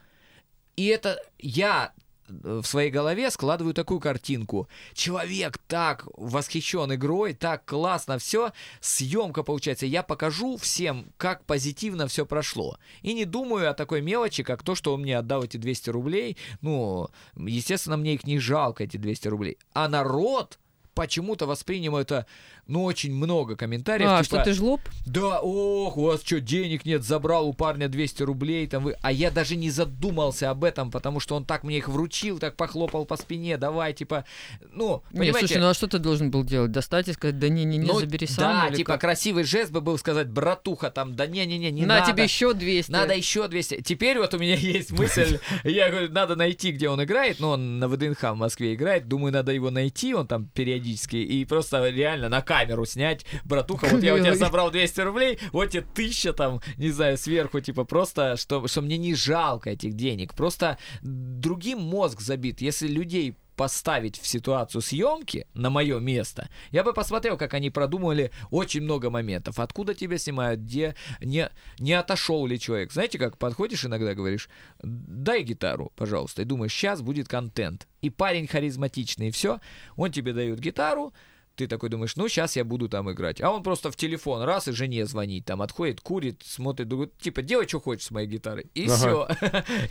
И это я э, в своей голове складываю такую картинку. Человек так восхищен игрой, так классно все, съемка получается. Я покажу всем, как позитивно все прошло. И не думаю о такой мелочи, как то, что он мне отдал эти 200 рублей. Ну, естественно, мне их не жалко, эти 200 рублей. А народ почему-то воспринял это, ну, очень много комментариев. А, типа, что ты жлоб? Да, ох, у вас что, денег нет, забрал у парня 200 рублей, там вы... А я даже не задумался об этом, потому что он так мне их вручил, так похлопал по спине, давай, типа, ну, Нет, понимаете... слушай, ну а что ты должен был делать? Достать и сказать, да не-не-не, ну, забери сам? да, типа как? красивый жест бы был сказать, братуха, там, да не-не-не, не На надо. тебе еще 200. Надо еще 200. Теперь вот у меня есть мысль, я говорю, надо найти, где он играет, но он на ВДНХ в Москве играет, думаю, надо его найти, он там периодически, и просто реально на камеру снять, братуха, вот я у тебя собрал 200 рублей, вот тебе тысяча там, не знаю, сверху, типа просто, что, что мне не жалко этих денег, просто другим мозг забит, если людей поставить в ситуацию съемки на мое место, я бы посмотрел, как они продумали очень много моментов. Откуда тебя снимают, где не, не отошел ли человек. Знаете, как подходишь иногда говоришь, дай гитару, пожалуйста, и думаешь, сейчас будет контент. И парень харизматичный, и все, он тебе дает гитару, ты такой думаешь, ну, сейчас я буду там играть. А он просто в телефон раз и жене звонит, там отходит, курит, смотрит, думает, типа, делай, что хочешь с моей гитарой. И Ага. все.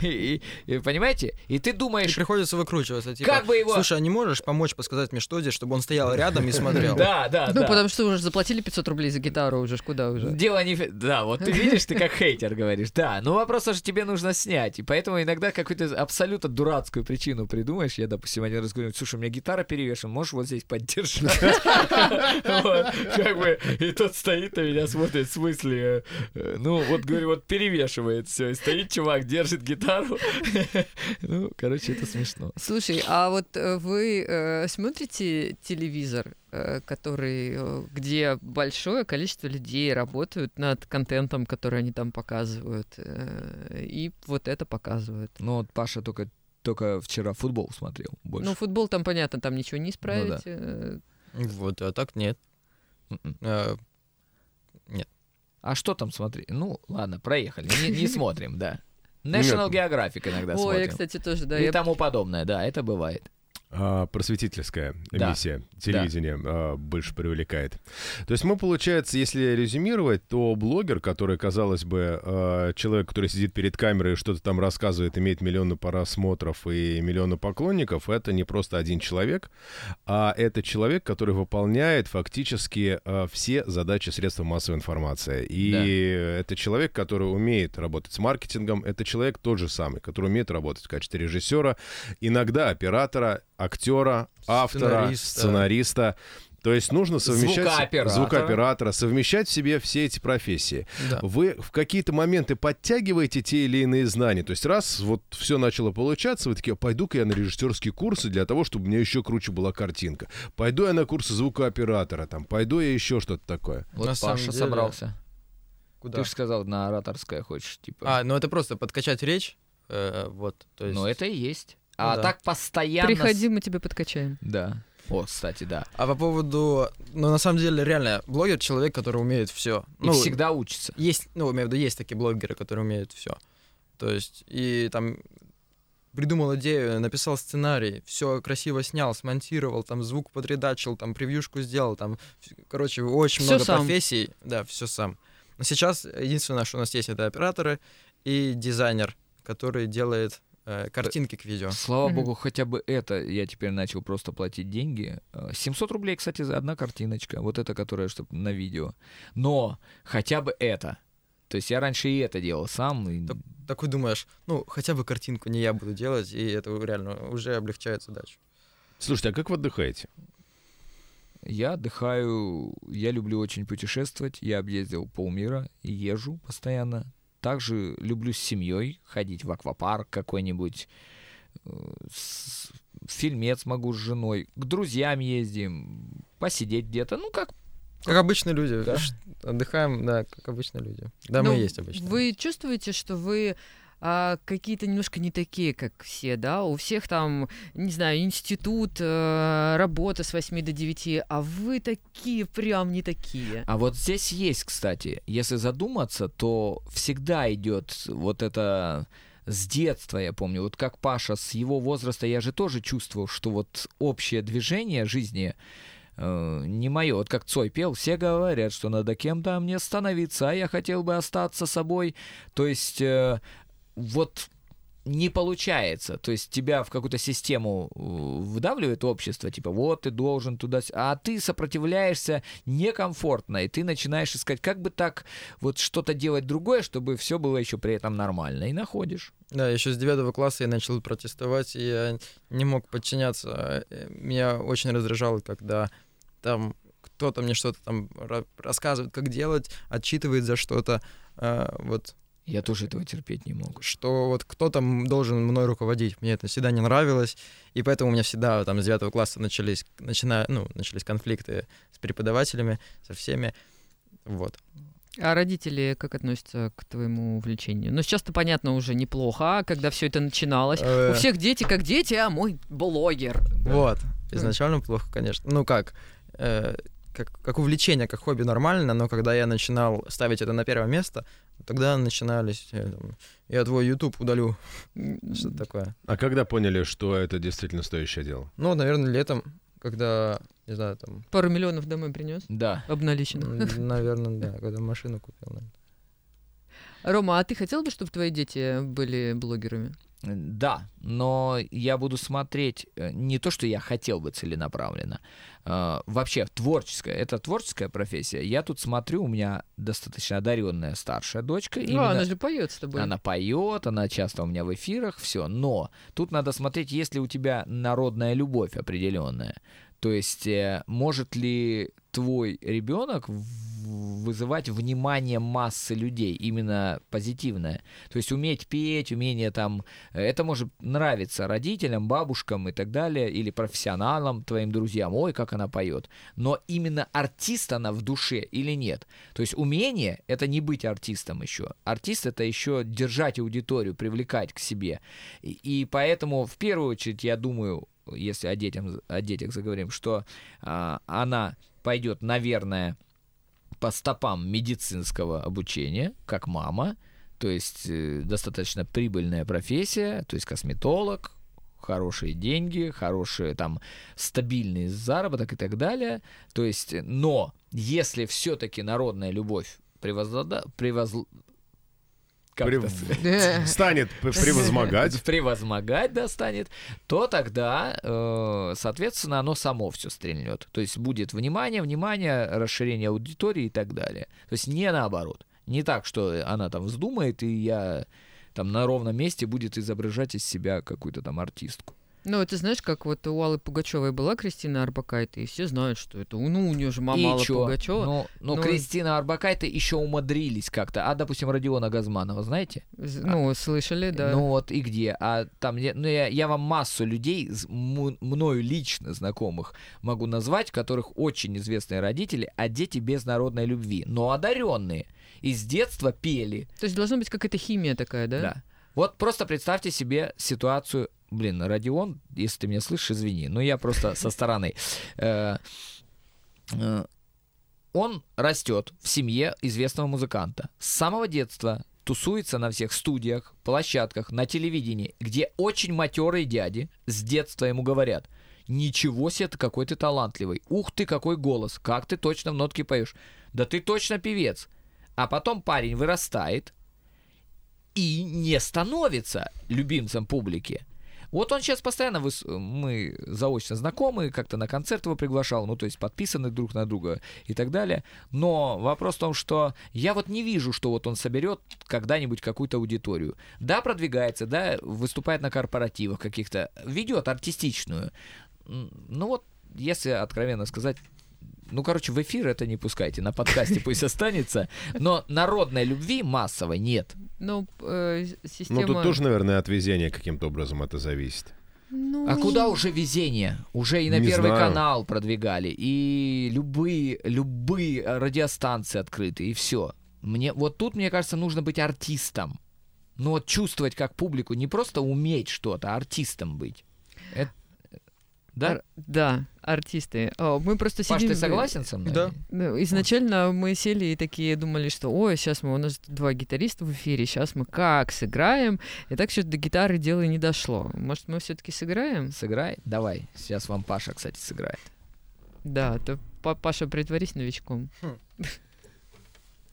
И, и- понимаете? И ты И думаешь, приходится выкручиваться. Типа, Как бы его- Слушай, а не можешь помочь подсказать мне, что здесь, чтобы он стоял рядом и смотрел? да, да, Ну, да. потому что уже заплатили 500 рублей за гитару, уже ж куда уже. Дело не... в- Да, вот ты видишь, ты как хейтер говоришь. Да, но вопрос же тебе нужно снять. И поэтому иногда какую-то абсолютно дурацкую причину придумаешь. Я, допустим, один раз говорю, слушай, у меня гитара перевешена, можешь вот здесь поддержать? Как бы, и тот стоит на меня, смотрит, в смысле, э, ну, вот, говорю, вот перевешивает все. И стоит чувак, держит гитару. Ну, короче, это смешно. Слушай, а вот э, вы э, смотрите телевизор, который, где большое количество людей работают над контентом, который они там показывают, и вот это показывают. Ну, вот Паша только только вчера футбол смотрел больше. Ну, футбол там, понятно, там ничего не исправить. да. Вот, а так нет. М-м. Э, А что там смотри? Ну, ладно, проехали. Не, не смотрим, да. National Geographic иногда Ой, смотрим. я, кстати, тоже, да. И я- тому подобное, да, это бывает. А, просветительская Да. эмиссия телевидения а, больше привлекает. То есть мы, получается, если резюмировать, то блогер, который, казалось бы, а, человек, который сидит перед камерой и что-то там рассказывает, имеет миллионы просмотров и миллионы поклонников, это не просто один человек, а это человек, который выполняет фактически а, все задачи средства массовой информации. И Да. это человек, который умеет работать с маркетингом, это человек тот же самый, который умеет работать в качестве режиссера, иногда оператора, актера, автора, Сценариста. сценариста. То есть нужно совмещать... Звукооператора. Звукооператора, совмещать в себе все эти профессии. да. Вы в какие-то моменты подтягиваете те или иные знания. То есть раз вот все начало получаться, вы такие, пойду-ка я на режиссерские курсы для того, чтобы у меня еще круче была картинка. Пойду я на курсы звукооператора, там, пойду я еще что-то такое. Вот На Паша деле- собрался. Куда? Ты же сказал, на ораторское хочешь, типа. А, ну это просто подкачать речь. э, вот, то есть... Ну, это и есть. Ну а да. так постоянно... Приходи, мы тебя подкачаем. Да. О, кстати, да. А по поводу... Ну, на самом деле, реально, блогер — человек, который умеет все. И Ну, всегда учится. есть, ну, имею в виду, есть такие блогеры, которые умеют все. То есть, и там придумал идею, написал сценарий, все красиво снял, смонтировал, там звук подредачил, там превьюшку сделал, там, короче, очень Всё много сам. профессий, да, все сам. Но сейчас единственное, что у нас есть, это операторы и дизайнер, который делает э, картинки к видео. Слава Мгм. богу, хотя бы это я теперь начал просто платить деньги. Э, 700 рублей, кстати, за одна картиночка. Вот эта, которая чтобы на видео. Но хотя бы это. То есть я раньше и это делал сам. и- Так- Такой думаешь, ну, хотя бы картинку не я буду делать, и это реально уже облегчает задачу. Слушайте, а как вы отдыхаете? Я отдыхаю, я люблю очень путешествовать. Я объездил полмира и езжу постоянно. Также люблю с семьей ходить в аквапарк какой-нибудь. э, фильмец могу с женой. К друзьям ездим. Посидеть где-то. Ну, как Как обычные люди. Да. Отдыхаем, да, как обычные люди. Да, Ну, мы и есть обычные. Вы чувствуете, что вы а, какие-то немножко не такие, как все, да? У всех там, не знаю, институт, э, работа с 8 до 9, а вы такие прям не такие. А вот здесь есть, кстати, если задуматься, то всегда идет вот это с детства, я помню, вот как Паша с его возраста, я же тоже чувствовал, что вот общее движение жизни э, не мое. Вот как Цой пел, все говорят, что надо кем-то мне становиться, а я хотел бы остаться собой. То есть э, вот не получается. То есть тебя в какую-то систему э, выдавливает общество, типа вот ты должен туда, а ты сопротивляешься некомфортно, и ты начинаешь искать, как бы так вот что-то делать другое, чтобы все было еще при этом нормально, и находишь. Да, еще с девятого класса я начал протестовать, и я не мог подчиняться. Меня очень раздражало, когда там кто-то мне что-то там ра- рассказывает, как делать, отчитывает за что-то. А, Вот Я тоже этого терпеть не могу. что вот кто-то м- должен мной руководить. Мне это всегда не нравилось, и поэтому у меня всегда там с девятого класса начались, начина, ну, начались конфликты с преподавателями, со всеми. Вот. А родители как относятся к твоему увлечению? Ну, сейчас-то понятно уже неплохо, а когда все это начиналось. Э, У всех дети как дети, а мой блогер. Вот. Изначально плохо, конечно. Ну как, э, как, как увлечение, как хобби нормально, но когда я начинал ставить это на первое место, тогда начинались, э, там, я твой YouTube удалю, что-то такое. А когда поняли, что это действительно стоящее дело? Ну, наверное, летом, когда, не знаю, там, Пару миллионов домой принес, Да. обналиченных. наверное, да, когда машину купил. наверное. Рома, а ты хотел бы, чтобы твои дети были блогерами? Да, но я буду смотреть э, не то, что я хотел бы целенаправленно. э, Вообще, творческая, это творческая профессия. Я тут смотрю, у меня достаточно одаренная старшая дочка. Ну, именно- она же поет с тобой. Она поет, она часто у меня в эфирах, все. Но тут надо смотреть, есть ли у тебя народная любовь определенная. То есть, э, может ли твой ребенок вызывать внимание массы людей, именно позитивное. То есть уметь петь, умение там, э, это может нравиться родителям, бабушкам и так далее, или профессионалам, твоим друзьям, ой, как она поет. Но именно артист она в душе или нет. То есть умение — это не быть артистом еще. Артист — это еще держать аудиторию, привлекать к себе. И, и поэтому в первую очередь я думаю, если о, детям, о детях заговорим, что а, она пойдет, наверное, по стопам медицинского обучения, как мама, то есть э, достаточно прибыльная профессия, то есть косметолог, хорошие деньги, хороший там стабильный заработок и так далее. То есть, но если все-таки народная любовь превозлада, превозл... как Прев- это? Э, Станет превозмогать. превозмогать достанет, то тогда, э, соответственно, оно само все стрельнет. То есть будет внимание, внимание, расширение аудитории и так далее. То есть не наоборот. Не так, что она там вздумает, и я там на ровном месте будет изображать из себя какую-то там артистку. Ну, ты знаешь, как вот у Аллы Пугачевой была Кристина Арбакайте, и все знают, что это, ну, у нее же мама и Алла чё? Пугачева. Ну, ну, Ну, Кристина Арбакайте еще умудрились как-то. А, допустим, Родиона Газманова, знаете? З- Ну, слышали, да. Ну вот и где? А там, ну я, я вам массу людей, мною лично знакомых, могу назвать, которых очень известные родители, а дети без народной любви, но одаренные. И с детства пели. То есть должна быть какая-то химия такая, да? Да. Вот просто представьте себе ситуацию. Блин, Родион, если ты меня слышишь, извини. Но я просто со стороны. Э, э, Он растет в семье известного музыканта. С самого детства тусуется на всех студиях, площадках, на телевидении, где очень матерые дяди с детства ему говорят, ничего себе ты какой ты талантливый, ух ты какой голос, как ты точно в нотке поешь, да ты точно певец. А потом парень вырастает, и не становится любимцем публики. Вот он сейчас постоянно, выс- мы заочно знакомы, как-то на концерт его приглашал, ну, то есть подписаны друг на друга и так далее. Но вопрос в том, что я вот не вижу, что вот он соберет когда-нибудь какую-то аудиторию. Да, продвигается, да, выступает на корпоративах каких-то, ведет артистичную. Ну вот, если откровенно сказать, ну, короче, в эфир это не пускайте, на подкасте пусть останется, но народной любви массовой нет. Ну, э, Ну, система... тут тоже, наверное, от везения каким-то образом это зависит. Ну, А куда уже везение? Уже и на Не Первый знаю. канал продвигали, и любые, любые радиостанции открыты, и все. Мне, вот тут, мне кажется, нужно быть артистом. Ну вот чувствовать как публику, не просто уметь что-то, а артистом быть. Это- да? Ар- Да, артисты. О, мы просто Паш, сидим... ты согласен со мной? Да. Ну, изначально мы сели и такие думали, что ой, сейчас мы, у нас два гитариста в эфире, сейчас мы как сыграем. И так что до гитары дело и не дошло. Может, мы все-таки сыграем? Сыграй? Давай. Сейчас вам Паша, кстати, сыграет. Да, то Па- Паша, притворись новичком.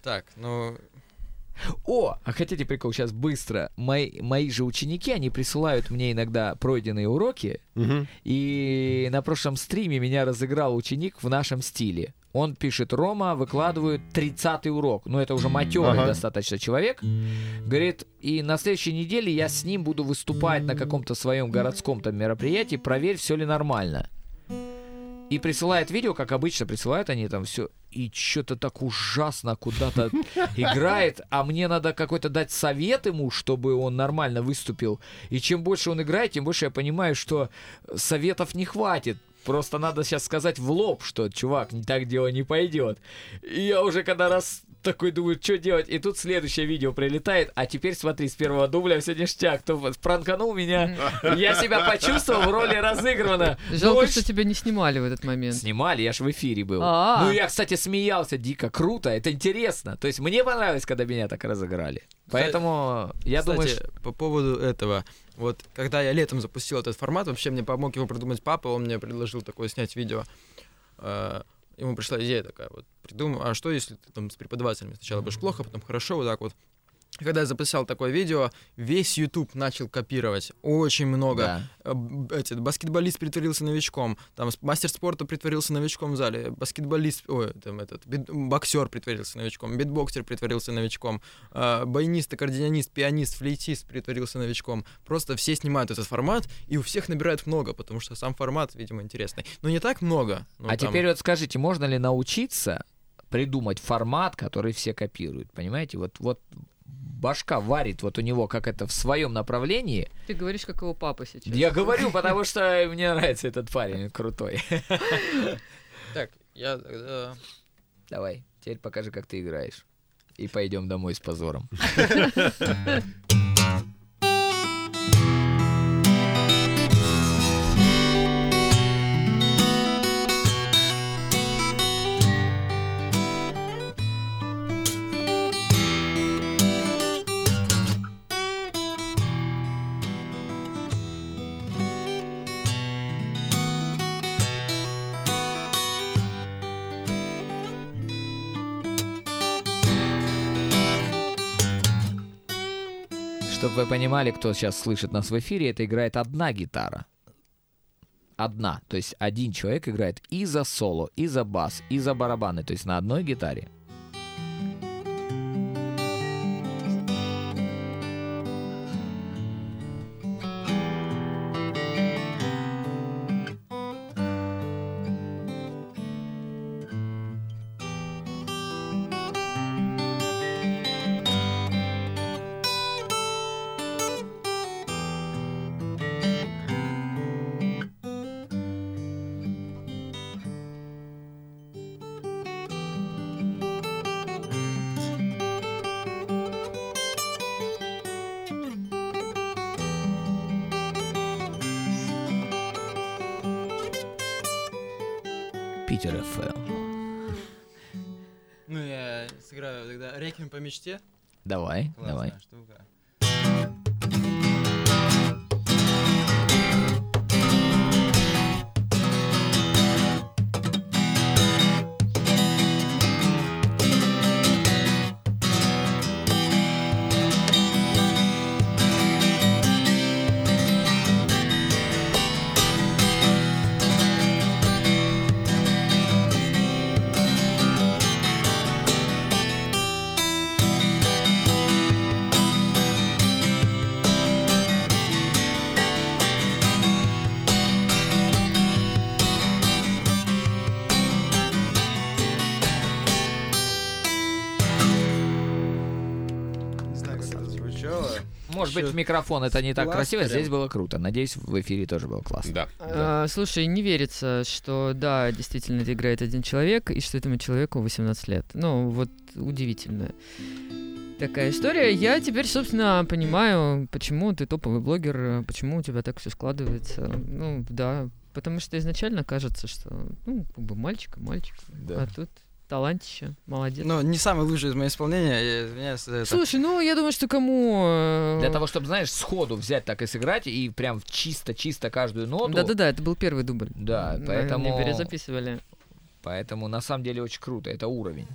Так, ну... О, а хотите прикол сейчас быстро? Мои, мои же ученики, они присылают мне иногда пройденные уроки, Мгм. и на прошлом стриме меня разыграл ученик в нашем стиле. Он пишет, Рома, выкладывает 30-й урок. Ну, это уже матерый Ага. достаточно человек. Говорит, и на следующей неделе я с ним буду выступать на каком-то своем городском там мероприятии. Проверь, все ли нормально. И присылает видео, как обычно, присылают они там все. И что-то так ужасно куда-то играет, а мне надо какой-то дать совет ему, чтобы он нормально выступил. И чем больше он играет, тем больше я понимаю, что советов не хватит. Просто надо сейчас сказать в лоб, что, чувак, не так дело не пойдет. И я уже когда раз такой думаю, что делать, и тут следующее видео прилетает, а теперь смотри, с первого дубля все ништяк, кто пранканул меня, я себя почувствовал в роли разыграна. Жалко, что тебя не снимали в этот момент. Снимали, я ж в эфире был. Ну, я, кстати, смеялся дико, круто, это интересно. То есть мне понравилось, когда меня так разыграли. Поэтому я Кстати, думаю, по поводу этого, вот когда я летом запустил этот формат, вообще мне помог его придумать папа, он мне предложил такое снять видео. Ему пришла идея такая, вот, придумай, а что если ты там с преподавателями сначала будешь плохо, потом хорошо, вот так вот. Когда я записал такое видео, весь YouTube начал копировать. Очень много. Да. Э, эти, баскетболист притворился новичком, там мастер спорта притворился новичком в зале, баскетболист, ой, там этот, бит- боксер притворился новичком, битбоксер притворился новичком, э, баянист, аккордеонист, пианист, флейтист притворился новичком. Просто все снимают этот формат, и у всех набирают много, потому что сам формат, видимо, интересный. Но не так много. ну, а там- теперь вот скажите, можно ли научиться придумать формат, который все копируют? Понимаете? Вот, вот башка варит вот у него как это в своем направлении. Ты говоришь, как его папа сейчас. Я говорю, потому что мне нравится этот парень, крутой. Так, я тогда... Давай, теперь покажи, как ты играешь. И пойдем домой с позором. Чтобы вы понимали, кто сейчас слышит нас в эфире, это играет одна гитара. Одна. То есть один человек играет и за соло, и за бас, и за барабаны. То есть на одной гитаре. Питер ФМ. Ну, я сыграю тогда «Реквием по мечте». Давай, давай. Может быть, в микрофон это не так класс красиво, прям. здесь было круто. Надеюсь, в эфире тоже было классно. Да. А, слушай, не верится, что да, действительно это играет один человек, и что этому человеку 18 лет. Ну, вот удивительная такая история. Я теперь, собственно, понимаю, почему ты топовый блогер, почему у тебя так все складывается. Ну, да, потому что изначально кажется, что, ну, как бы мальчик, и мальчик, а тут талантище, молодец. Но не самый лучший из моих исполнения, я извиняюсь за это. Слушай, ну, я думаю, что кому... э, Для того, чтобы, знаешь, сходу взять так и сыграть, и прям чисто-чисто каждую ноту. Да-да-да, это был первый дубль. Да, Мы поэтому- Не перезаписывали. Поэтому на самом деле очень круто, это уровень.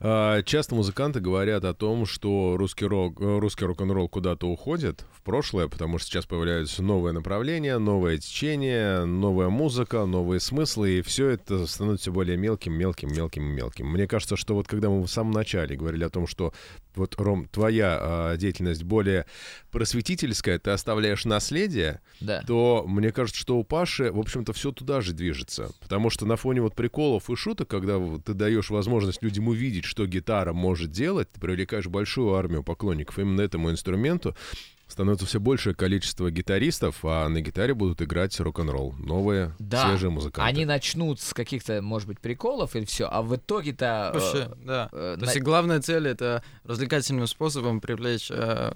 А, Часто музыканты говорят о том, что русский рок, э, русский рок-н-ролл куда-то уходит в прошлое, потому что сейчас появляются новые направления, новое течение, новая музыка, новые смыслы, и все это становится все более мелким, мелким, мелким, мелким. Мне кажется, что вот когда мы в самом начале говорили о том, что вот, Ром, твоя а, деятельность более просветительская, ты оставляешь наследие, Да. то мне кажется, что у Паши, в общем-то, все туда же движется. Потому что на фоне вот приколов и шуток, когда ты даешь возможность людям увидеть, что гитара может делать, ты привлекаешь большую армию поклонников именно этому инструменту, становится все большее количество гитаристов, а на гитаре будут играть рок-н-ролл. Новые, Да. свежие музыканты. Они начнут с каких-то, может быть, приколов или все, а в итоге-то... э, Вообще, да. э, То есть на- главная цель это развлекательным способом привлечь э,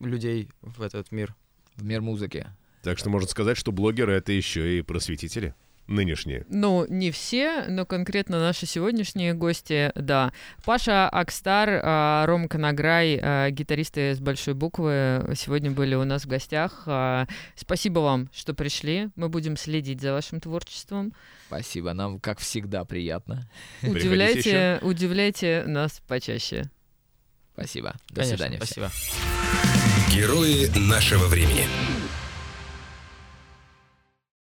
людей в этот мир. в мир музыки. Так что можно сказать, что блогеры — это еще и просветители нынешние. Ну, не все, но конкретно наши сегодняшние гости, да. Паша Акстар, а, Ром Конограй, а, гитаристы с большой буквы, сегодня были у нас в гостях. А, Спасибо вам, что пришли. Мы будем следить за вашим творчеством. Спасибо, нам, как всегда, приятно. Удивляйте, удивляйте нас почаще. Спасибо. До Конечно, свидания. Спасибо. Герои нашего времени.